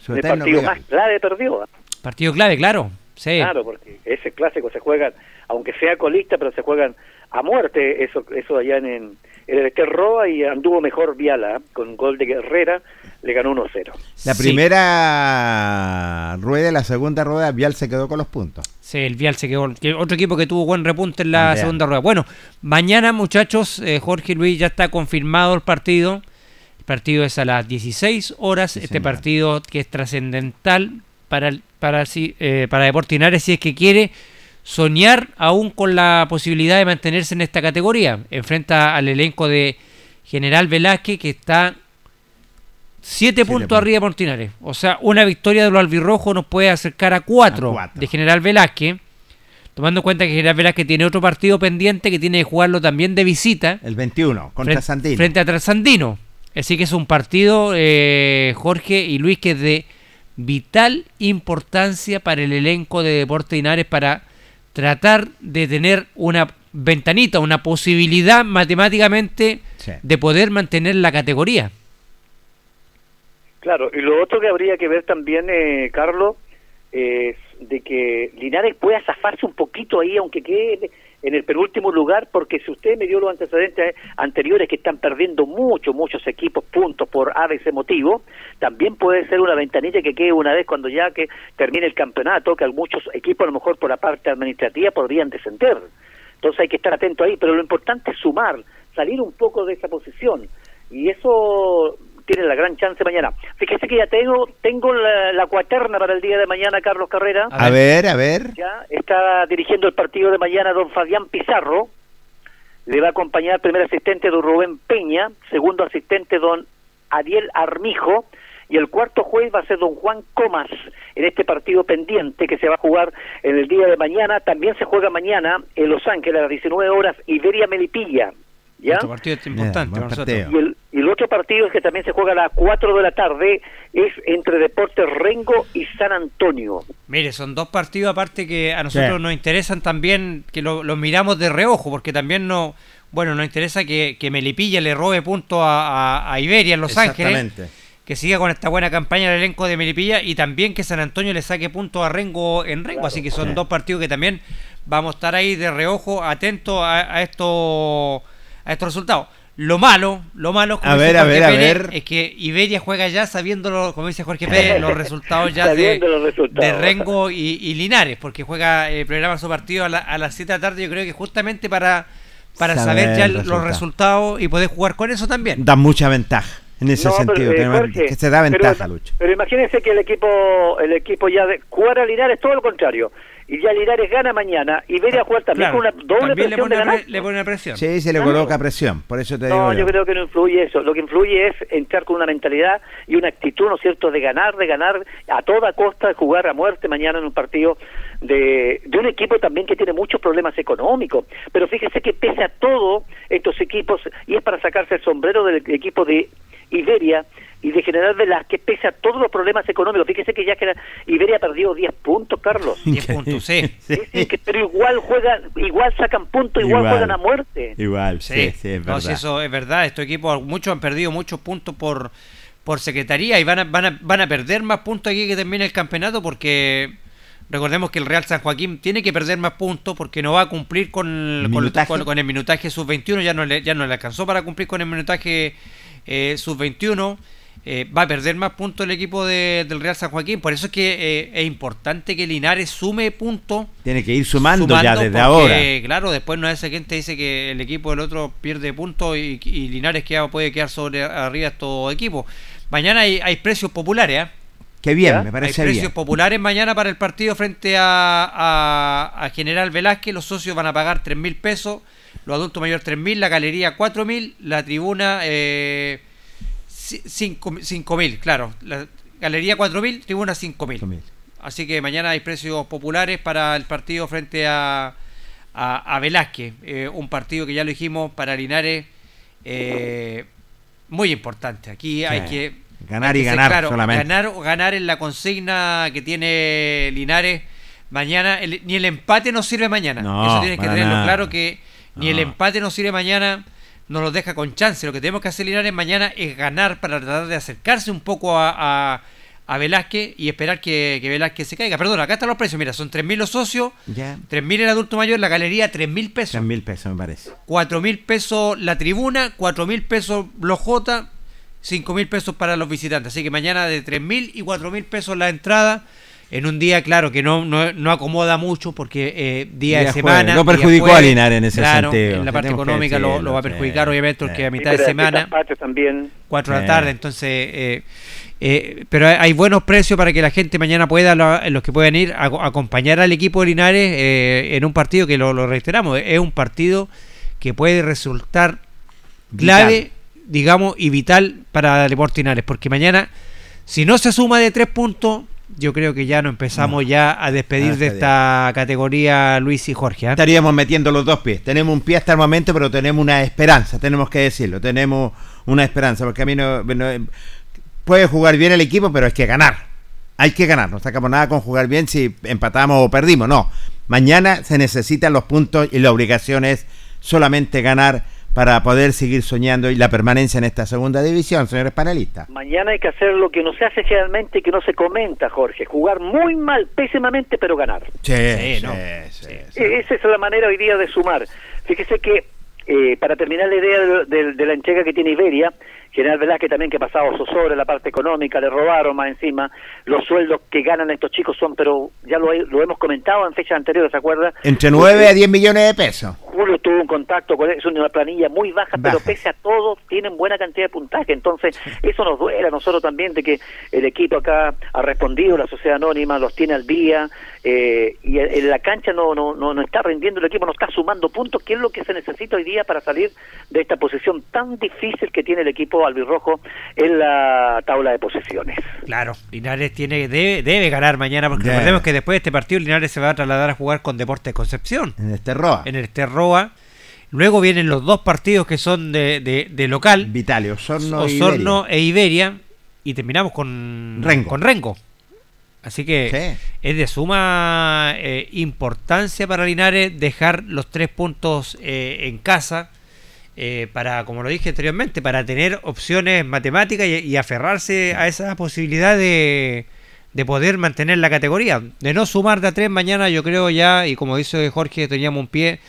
El partido más clave perdió. ¿eh? Partido clave, claro. Sí. Claro, porque ese clásico se juegan, aunque sea colista, pero se juegan a muerte, eso eso allá en el Esterroa y anduvo mejor Viala, ¿eh? con gol de Guerrera, le ganó 1-0. La Sí. primera rueda la segunda rueda, Vial se quedó con los puntos. Sí, el Vial se quedó. que Otro equipo que tuvo buen repunte en la segunda rueda. Bueno, mañana, muchachos, eh, Jorge Luis ya está confirmado el partido. El partido es a las 16 horas. Sí, este señor. partido que es trascendental para, el- para, si- eh, para Deportes Linares si es que quiere soñar aún con la posibilidad de mantenerse en esta categoría. Enfrenta al elenco de General Velázquez que está 7 puntos arriba de Portinares. O sea, una victoria de los albirrojos nos puede acercar a 4 A cuatro. de General Velázquez. Tomando en cuenta que General Velázquez tiene otro partido pendiente que tiene que jugarlo también de visita El 21, contra frente, Sandino. frente a Trasandino. Así que es un partido, eh, Jorge y Luis, que es de vital importancia para el elenco de Deportes Linares para tratar de tener una ventanita, una posibilidad matemáticamente Sí. de poder mantener la categoría. Claro, y lo otro que habría que ver también, eh, Carlos, es de que Linares pueda zafarse un poquito ahí, aunque quede en el penúltimo lugar, porque si usted me dio los antecedentes anteriores que están perdiendo muchos, muchos equipos puntos por A ese motivo, también puede ser una ventanilla que quede una vez cuando ya que termine el campeonato, que muchos equipos a lo mejor por la parte administrativa podrían descender. Entonces hay que estar atento ahí, pero lo importante es sumar, salir un poco de esa posición. Y eso tiene la gran chance mañana. Fíjese que ya tengo tengo la, la cuaterna para el día de mañana, Carlos Carrera. A ver, a ver. Ya está dirigiendo el partido de mañana don Fabián Pizarro. Le va a acompañar primer asistente don Rubén Peña, segundo asistente don Ariel Armijo y el cuarto juez va a ser don Juan Comas en este partido pendiente que se va a jugar en el día de mañana. También se juega mañana en Los Ángeles a las 19 horas Iberia Melipilla. ¿Ya? Otro partido importante nosotros. partido. Y el, y el otro partido que también se juega a las 4 de la tarde es entre Deportes Rengo y San Antonio. Mire, son dos partidos aparte que a nosotros nos interesan también, que lo- los miramos de reojo, porque también no, bueno, nos interesa que, que Melipilla le robe puntos a, a- a Iberia en Los Ángeles, Exactamente. que siga con esta buena campaña el elenco de Melipilla y también que San Antonio le saque puntos a Rengo en Rengo, así que son Sí. dos partidos que también vamos a estar ahí de reojo, atentos a, a estos a estos resultados. Lo malo, lo malo, como A dice ver, a Jorge ver, a Pérez, ver. es que Iberia juega ya sabiendo, lo- como dice Jorge Pérez, los resultados ya de, Sabiendo los resultados. de Rengo y, y Linares, porque juega, eh, programa su partido a, la- a las 7 de la tarde, yo creo que justamente para, para Saber saber ya los resultado. resultados y poder jugar con eso también. Da mucha ventaja en ese No, pero, sentido. eh, tenemos- Jorge, que se da pero- ventaja, Lucho. Pero imagínense que el equipo el equipo ya de jugar a Linares todo lo contrario. Y ya Linares gana mañana y Iberia jugar también Claro, con una doble también presión pone, pre- le pone una presión. Sí, se le Claro. coloca presión. Por eso te digo. No, yo. yo creo que no influye eso. Lo que influye es entrar con una mentalidad y una actitud, ¿no es cierto?, de ganar, de ganar a toda costa, de jugar a muerte mañana en un partido de, de un equipo también que tiene muchos problemas económicos. Pero fíjese que pese a todo, estos equipos, y es para sacarse el sombrero del equipo de Iberia y de General Velázquez, pese a todos los problemas económicos, fíjese que ya que Iberia perdió 10 puntos, Carlos. 10 puntos, sí. Sí. Sí, sí, que- pero igual juegan, igual sacan puntos, igual, Igual. juegan a muerte. Igual, sí, Sí, sí, es no, verdad. si eso es verdad. Estos equipos, muchos han perdido muchos puntos por, por secretaría y van a, van, a, van a perder más puntos aquí que termine el campeonato porque recordemos que el Real San Joaquín tiene que perder más puntos porque no va a cumplir con, ¿El con, minutaje? con- con el minutaje sub-21, ya no, le, ya no le alcanzó para cumplir con el minutaje eh, sub-21. Eh, va a perder más puntos el equipo de- del Real San Joaquín, por eso es que eh, es importante que Linares sume puntos Tiene que ir sumando, sumando ya desde porque, ahora. Claro, después no es ese quien te dice que el equipo del otro pierde puntos y, y Linares queda, puede quedar sobre arriba estos equipos. Mañana hay, hay precios populares, ¿ah? Qué bien, ¿Ya? me Hay parece precios bien. populares mañana para el partido frente a, a- a General Velázquez. Los socios van a pagar 3 mil pesos, los adultos mayores 3 mil, la galería 4 mil, la tribuna eh, 5 mil, claro. La galería 4 mil, tribuna 5 mil. 5.000. Así que mañana hay precios populares para el partido frente a, a, a Velázquez. Eh, un partido que ya lo dijimos para Linares eh, muy importante. Aquí hay que Ganar hay y que ganar claro, solamente. Ganar o ganar en la consigna que tiene Linares mañana. el- ni el empate nos sirve mañana. No, Eso tienes que tenerlo nada. claro que ni el No. empate nos sirve mañana. Nos los deja con chance. Lo que tenemos que hacer Linares mañana es ganar para tratar de acercarse un poco a, a, a Velázquez y esperar que, que Velázquez se caiga. Perdón, acá están los precios. Mira, son 3.000 los socios, Ya. 3.000 el adulto mayor, la galería 3.000 pesos. 3 mil pesos, me parece. 4 mil pesos la tribuna, 4 mil pesos los J, 5 mil pesos para los visitantes. Así que mañana de 3 mil y 4 mil pesos la entrada. En un día, claro, que no, no, no acomoda mucho porque eh, día, Día de semana. jueves. Lo perjudicó jueves, a Linares en ese claro, sentido. En la parte Tenemos económica lo, lo va a perjudicar, sí, obviamente, sí. porque a Sí, mitad de semana. también. 4 de la tarde, entonces, eh, eh, pero hay- buenos precios para que la gente mañana pueda, lo- los que puedan ir, a, a acompañar al equipo de Linares eh, en un partido que lo, lo reiteramos, es un partido que puede resultar clave, digamos, y vital para Deportes Linares, porque mañana, si no se suma de tres puntos, yo creo que ya no empezamos ya a despedir de esta categoría Luis y Jorge. ¿ah? Estaríamos metiendo los dos pies. Tenemos un pie hasta el momento, pero tenemos una esperanza, tenemos que decirlo. Tenemos una esperanza, porque a mí no, no- puede jugar bien el equipo, pero hay que ganar. Hay que ganar. No sacamos nada con jugar bien si empatamos o perdimos. No. Mañana se necesitan los puntos y la obligación es solamente ganar para poder seguir soñando y la permanencia en esta segunda división, señores panelistas. Mañana hay que hacer lo que no se hace generalmente y que no se comenta, Jorge. Jugar muy mal, pésimamente, pero ganar. Sí, Sí, sí, no. sí, Sí. sí. E- Esa es la manera hoy día de sumar. Fíjese que, eh, para terminar la idea de, de- de la entrega que tiene Iberia, General Velázquez también que pasado zozobra la parte económica, le robaron más encima, los sueldos que ganan estos chicos son, pero ya lo, he- lo hemos comentado en fechas anteriores, ¿se acuerda? Entre 9 a 10 millones de pesos. Julio tuvo un contacto con él, es una planilla muy baja, pero pese a todo tienen buena cantidad de puntaje, entonces eso nos duele a nosotros también de que el equipo acá ha respondido, la sociedad anónima los tiene al día eh, y en en la cancha no, no, no, no está rindiendo el equipo, no está sumando puntos, que es lo que se necesita hoy día para salir de esta posición tan difícil que tiene el equipo albirrojo en la tabla de posiciones. Claro, Linares tiene debe, debe ganar mañana, porque recordemos que después de este partido Linares se va a trasladar a jugar con Deportes Concepción. En este ROA. en el Terroa. Luego vienen los dos partidos que son de, de- de local, Vitalio, Osorno, y Osorno Iberia. e Iberia, y terminamos con Rengo. Con Rengo. Así que Sí. es de suma eh, importancia para Linares dejar los tres puntos eh, en casa eh, para, como lo dije anteriormente, para tener opciones matemáticas y, y aferrarse a esa posibilidad de, de poder mantener la categoría. De no sumar de a tres mañana, yo creo ya, y como dice Jorge, teníamos un pie.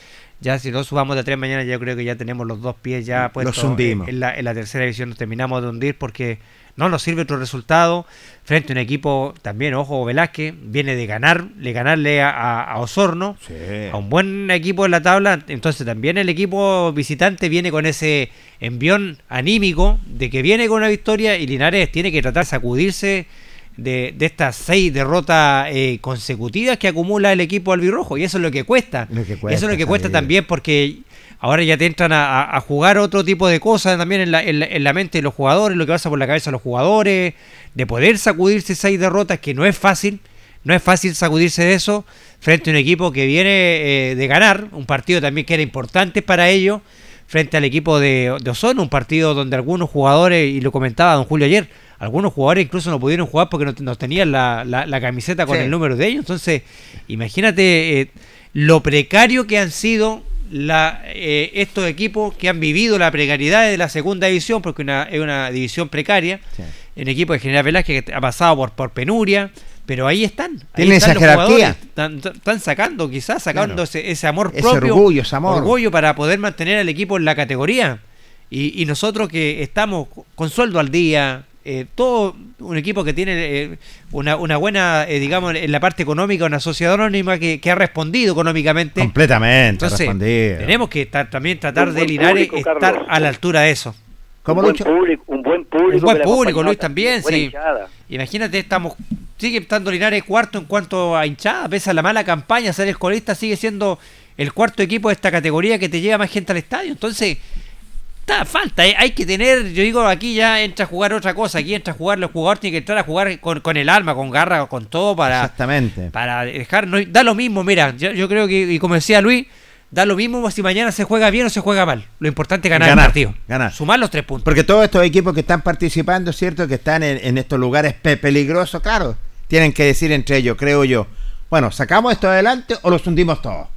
Ya si no sumamos de a tres mañana, yo creo que ya tenemos los dos pies ya puestos hundimos. en la, en la tercera división. Nos terminamos de hundir porque no nos sirve otro resultado frente a un equipo también, ojo, Velázquez, viene de ganar, de ganarle a, a- a Osorno, Sí. a un buen equipo en la tabla, entonces también el equipo visitante viene con ese envión anímico de que viene con una victoria y Linares tiene que tratar de sacudirse de, de estas seis derrotas eh, consecutivas que acumula el equipo albirrojo y eso es lo que cuesta. Lo que cuesta eso es lo que cuesta también porque ahora ya te entran a, jugar otro tipo de cosas también en la, en, la, en la mente de los jugadores, lo que pasa por la cabeza de los jugadores, de poder sacudirse seis derrotas que no es fácil. No es fácil sacudirse de eso frente a un equipo que viene eh, de ganar, un partido también que era importante para ellos, frente al equipo de, de Osorno, un partido donde algunos jugadores, y lo comentaba don Julio ayer, algunos jugadores incluso no pudieron jugar porque no, no tenían la, la- la camiseta con Sí. el número de ellos. Entonces, imagínate eh, lo precario que han sido la, eh, estos equipos que han vivido la precariedad de la segunda división, porque una, es una división precaria. Sí. El equipo de General Velázquez que ha pasado por, por penuria, pero ahí están. ahí Tienen están esa los jerarquía. jugadores, Están, están sacando, quizás sacando Claro. ese, ese amor Ese propio. orgullo, ese amor. orgullo para poder mantener al equipo en la categoría. Y, y nosotros que estamos con sueldo al día, eh, todo un equipo que tiene eh, una, una buena, eh, digamos, en la parte económica, una sociedad anónima que, que ha respondido económicamente. Completamente Entonces, respondido. tenemos que ta- también tratar de Linares público, estar Carlos. a la altura de eso. ¿Cómo, un buen público, un buen público. Un buen Luis, también, sí. hinchada. Imagínate, estamos sigue estando Linares cuarto en cuanto a hinchada, pese a la mala campaña, ser el colista sigue siendo el cuarto equipo de esta categoría que te lleva más gente al estadio. Entonces, está falta, eh, hay que tener, yo digo, aquí ya entra a jugar otra cosa, aquí entra a jugar, los jugadores tienen que entrar a jugar con, con el alma, con garra, con todo para, Exactamente. para dejar, no, da lo mismo, mira, yo, yo creo que, y como decía Luis, da lo mismo si mañana se juega bien o se juega mal. Lo importante es ganar, Ganar, el partido. ganar. Sumar los tres puntos. Porque todos estos equipos que están participando, ¿cierto? Que están en, en estos lugares pe- peligrosos, claro, tienen que decir entre ellos, creo yo, bueno, ¿sacamos esto adelante o los hundimos todos?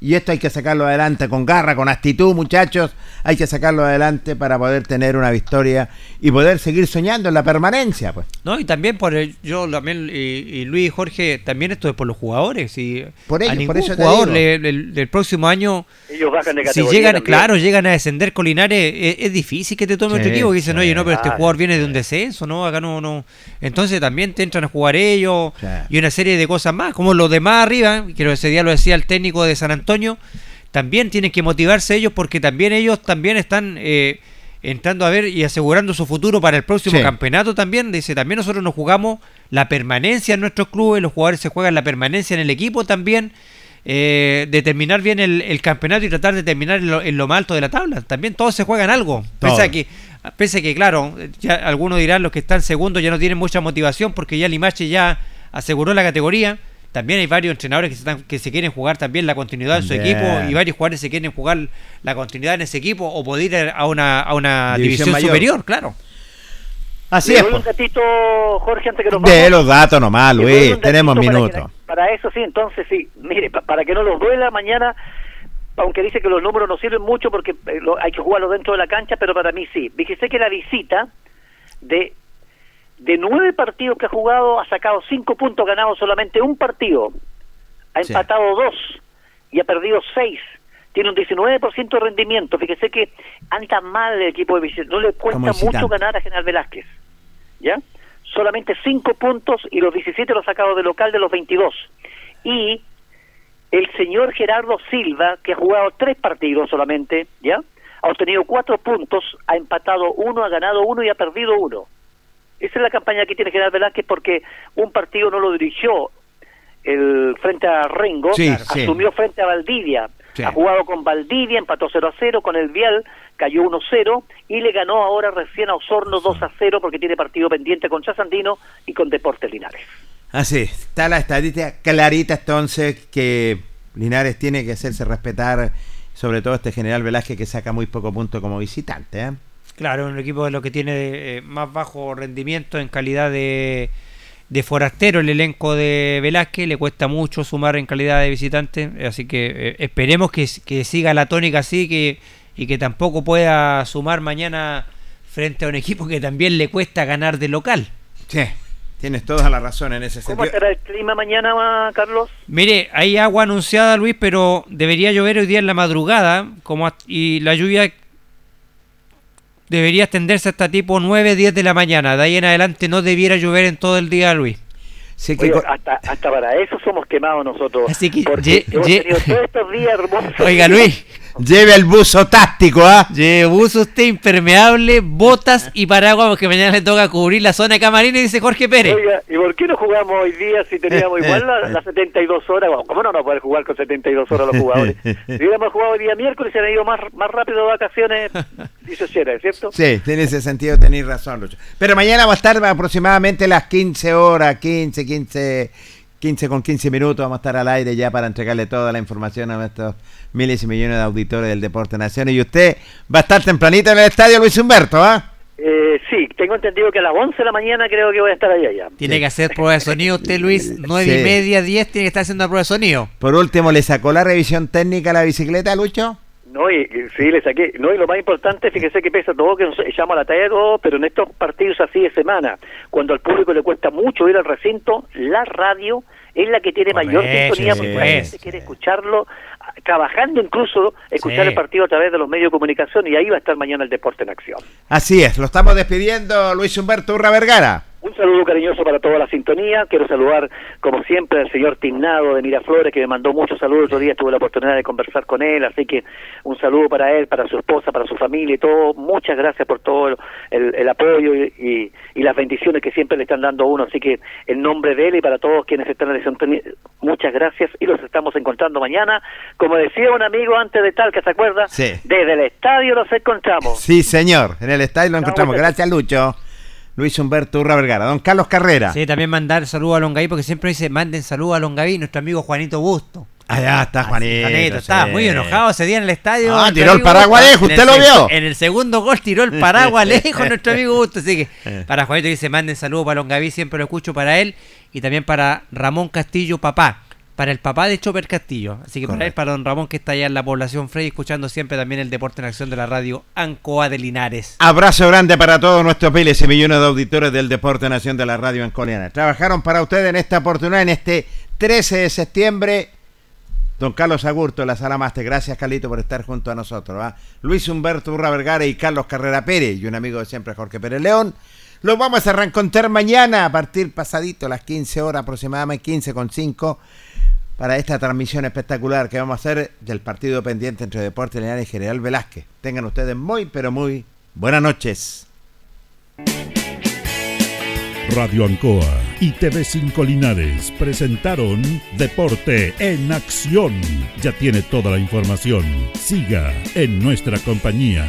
Y esto hay que sacarlo adelante con garra, con actitud, muchachos. Hay que sacarlo adelante para poder tener una victoria y poder seguir soñando en la permanencia, pues. No, y también por el, yo también, y, y Luis y Jorge, también esto es por los jugadores. Y Por ellos, a por eso jugador le- del, del próximo año, Ellos bajan de si categoría. llegan, también. claro, llegan a descender Colinares, es, es difícil que te tome Sí, otro equipo. Que dicen, sí, oye, no, pero este jugador viene de un descenso, ¿no? Acá no, no. Entonces también te entran a jugar ellos Sí. y una serie de cosas más. Como los demás arriba, que ese día lo decía el técnico de San Antonio, también tienen que motivarse ellos porque también ellos también están eh, entrando a ver y asegurando su futuro para el próximo Sí. campeonato también. Dice, también nosotros nos jugamos la permanencia en nuestros clubes, los jugadores se juegan la permanencia en el equipo también. Eh, de terminar bien el, el campeonato y tratar de terminar en lo, en lo más alto de la tabla. También todos se juegan algo. Pese a que, pese a que, claro, ya algunos dirán los que están segundos ya no tienen mucha motivación porque ya Limache ya aseguró la categoría. También hay varios entrenadores que se, están- que se quieren jugar también la continuidad en su equipo y varios jugadores se quieren jugar la continuidad en ese equipo o poder ir a una, a una División división, superior, claro. Así Le es, un datito, Jorge, antes que nos De vamos. los datos nomás, Luis, tenemos minutos. Para, eso sí, entonces sí. Mire, pa- para que no los duela mañana, aunque dice que los números no sirven mucho porque eh, lo- hay que jugarlo dentro de la cancha, pero para mí sí. Fíjese que la visita de de nueve partidos que ha jugado ha sacado cinco puntos, ganado solamente un partido, ha Sí. empatado dos y ha perdido seis. Tiene un 19% de rendimiento. Fíjese que anda mal el equipo de visita. No le cuesta mucho ganar a General Velázquez. ¿Ya? Solamente cinco puntos y los 17 los ha sacado de local de los 22. Y el señor Gerardo Silva, que ha jugado tres partidos solamente, ¿ya? Ha obtenido cuatro puntos, ha empatado uno, ha ganado uno y ha perdido uno. Esa es la campaña que tiene General Velázquez porque un partido no lo dirigió el frente a Rengo, Sí, sí. asumió frente a Valdivia. Sí. Ha jugado con Valdivia, empató 0 a 0, con el Vial cayó 1 0 y le ganó ahora recién a Osorno 2 a 0 porque tiene partido pendiente con Chasandino y con Deportes Linares. Así, está la estadística clarita entonces que Linares tiene que hacerse respetar, sobre todo este general Velázquez que saca muy poco punto como visitante. ¿eh? Claro, un equipo de lo que tiene eh, más bajo rendimiento en calidad de, de forastero el elenco de Velázquez, le cuesta mucho sumar en calidad de visitante, así que eh, esperemos que, que siga la tónica así que, y que tampoco pueda sumar mañana frente a un equipo que también le cuesta ganar de local. Sí, tienes toda la razón en ese ¿Cómo sentido. estará el clima mañana, Carlos? Mire, hay agua anunciada, Luis, pero debería llover hoy día en la madrugada como y la lluvia debería extenderse hasta tipo 9, 10 de la mañana. De ahí en adelante no debiera llover en todo el día, Luis. Sí que Oye, hasta, hasta para eso somos quemados nosotros. Así que ye- hemos ye- tenido todos estos días hermosos. Oiga, Luis, lleve el buzo táctico, ¿ah? lleve uso usted impermeable, botas y paraguas porque mañana le toca cubrir la zona de camarines, dice Jorge Pérez. Oiga, ¿y por qué no jugamos hoy día si teníamos igual la- las 72 horas? Bueno, ¿Cómo no no poder jugar con 72 horas los jugadores? Si hubiéramos jugado hoy día miércoles, se han ido más, más rápido de vacaciones, dice Sierra, ¿es cierto? Sí, en ese sentido tenéis razón, Lucho. Pero mañana va a estar aproximadamente las 15 horas, 15, 15, 15 con 15 minutos. Vamos a estar al aire ya para entregarle toda la información a nuestros miles y millones de auditores del Deporte Nacional. Y usted va a estar tempranito en el estadio Luis Humberto, ¿ah? Eh, sí, tengo entendido que a las 11 de la mañana creo que voy a estar allá ya. Tiene que hacer prueba de sonido usted, Luis. 9 Sí. y media, 10 tiene que estar haciendo la prueba de sonido. Por último, ¿le sacó la revisión técnica a la bicicleta, Lucho? No, y, y sí, le saqué. No, y lo más importante, fíjese que pesa todo, que nos echamos a la talla de todo, pero en estos partidos así de semana, cuando al público le cuesta mucho ir al recinto, la radio es la que tiene mayor sintonía sí, porque la gente quiere escucharlo, trabajando incluso, escuchar Sí. el partido a través de los medios de comunicación y ahí va a estar mañana el deporte en acción. Así es, lo estamos despidiendo, Luis Humberto Urra Vergara. Un saludo cariñoso para toda la sintonía. Quiero saludar, como siempre, al señor Tignado de Miraflores, que me mandó muchos saludos. Otro día tuve la oportunidad de conversar con él, así que un saludo para él, para su esposa, para su familia y todo. Muchas gracias por todo el, el apoyo y, y, y, las bendiciones que siempre le están dando a uno. Así que, en nombre de él y para todos quienes están en la sintonía, muchas gracias y los estamos encontrando mañana. Como decía un amigo antes de tal, que se acuerda, Sí. desde el estadio los encontramos. Sí, señor. En el estadio lo encontramos. Gracias, Lucho. Luis Humberto Urra Vergara. Don Carlos Carrera. Sí, también mandar saludos a Longaví, porque siempre dice, manden saludos a Longaví, nuestro amigo Juanito Busto. Allá está Juanito. Juanito, sí. estaba muy enojado ese día en el estadio. Ah, tiró el paraguas lejos, ¿usted lo vio? En el segundo gol tiró el paraguas lejos nuestro amigo Busto. Así que para Juanito dice, manden saludos para Longaví, siempre lo escucho para él. Y también para Ramón Castillo, papá. Para el papá de Chopper Castillo. Así que para él, para don Ramón, que está allá en la población Frey, escuchando siempre también el deporte en acción de la radio Ancoa de Linares. Abrazo grande para todos nuestros miles y millones de auditores del Deporte Nación de la Radio en Coleana. Trabajaron para ustedes en esta oportunidad, en este 13 de septiembre. Don Carlos Agurto, la sala máster. Gracias, Carlito, por estar junto a nosotros. ¿ah? Luis Humberto Urra Vergara y Carlos Carrera Pérez, y un amigo de siempre, Jorge Pérez León. Los vamos a reencontrar mañana a partir pasadito, a las 15 horas aproximadamente, 15 con 5, para esta transmisión espectacular que vamos a hacer del partido pendiente entre Deportes Linares y General Velázquez. Tengan ustedes muy, pero muy buenas noches. Radio Ancoa y TV5 Linares presentaron Deporte en Acción. Ya tiene toda la información. Siga en nuestra compañía.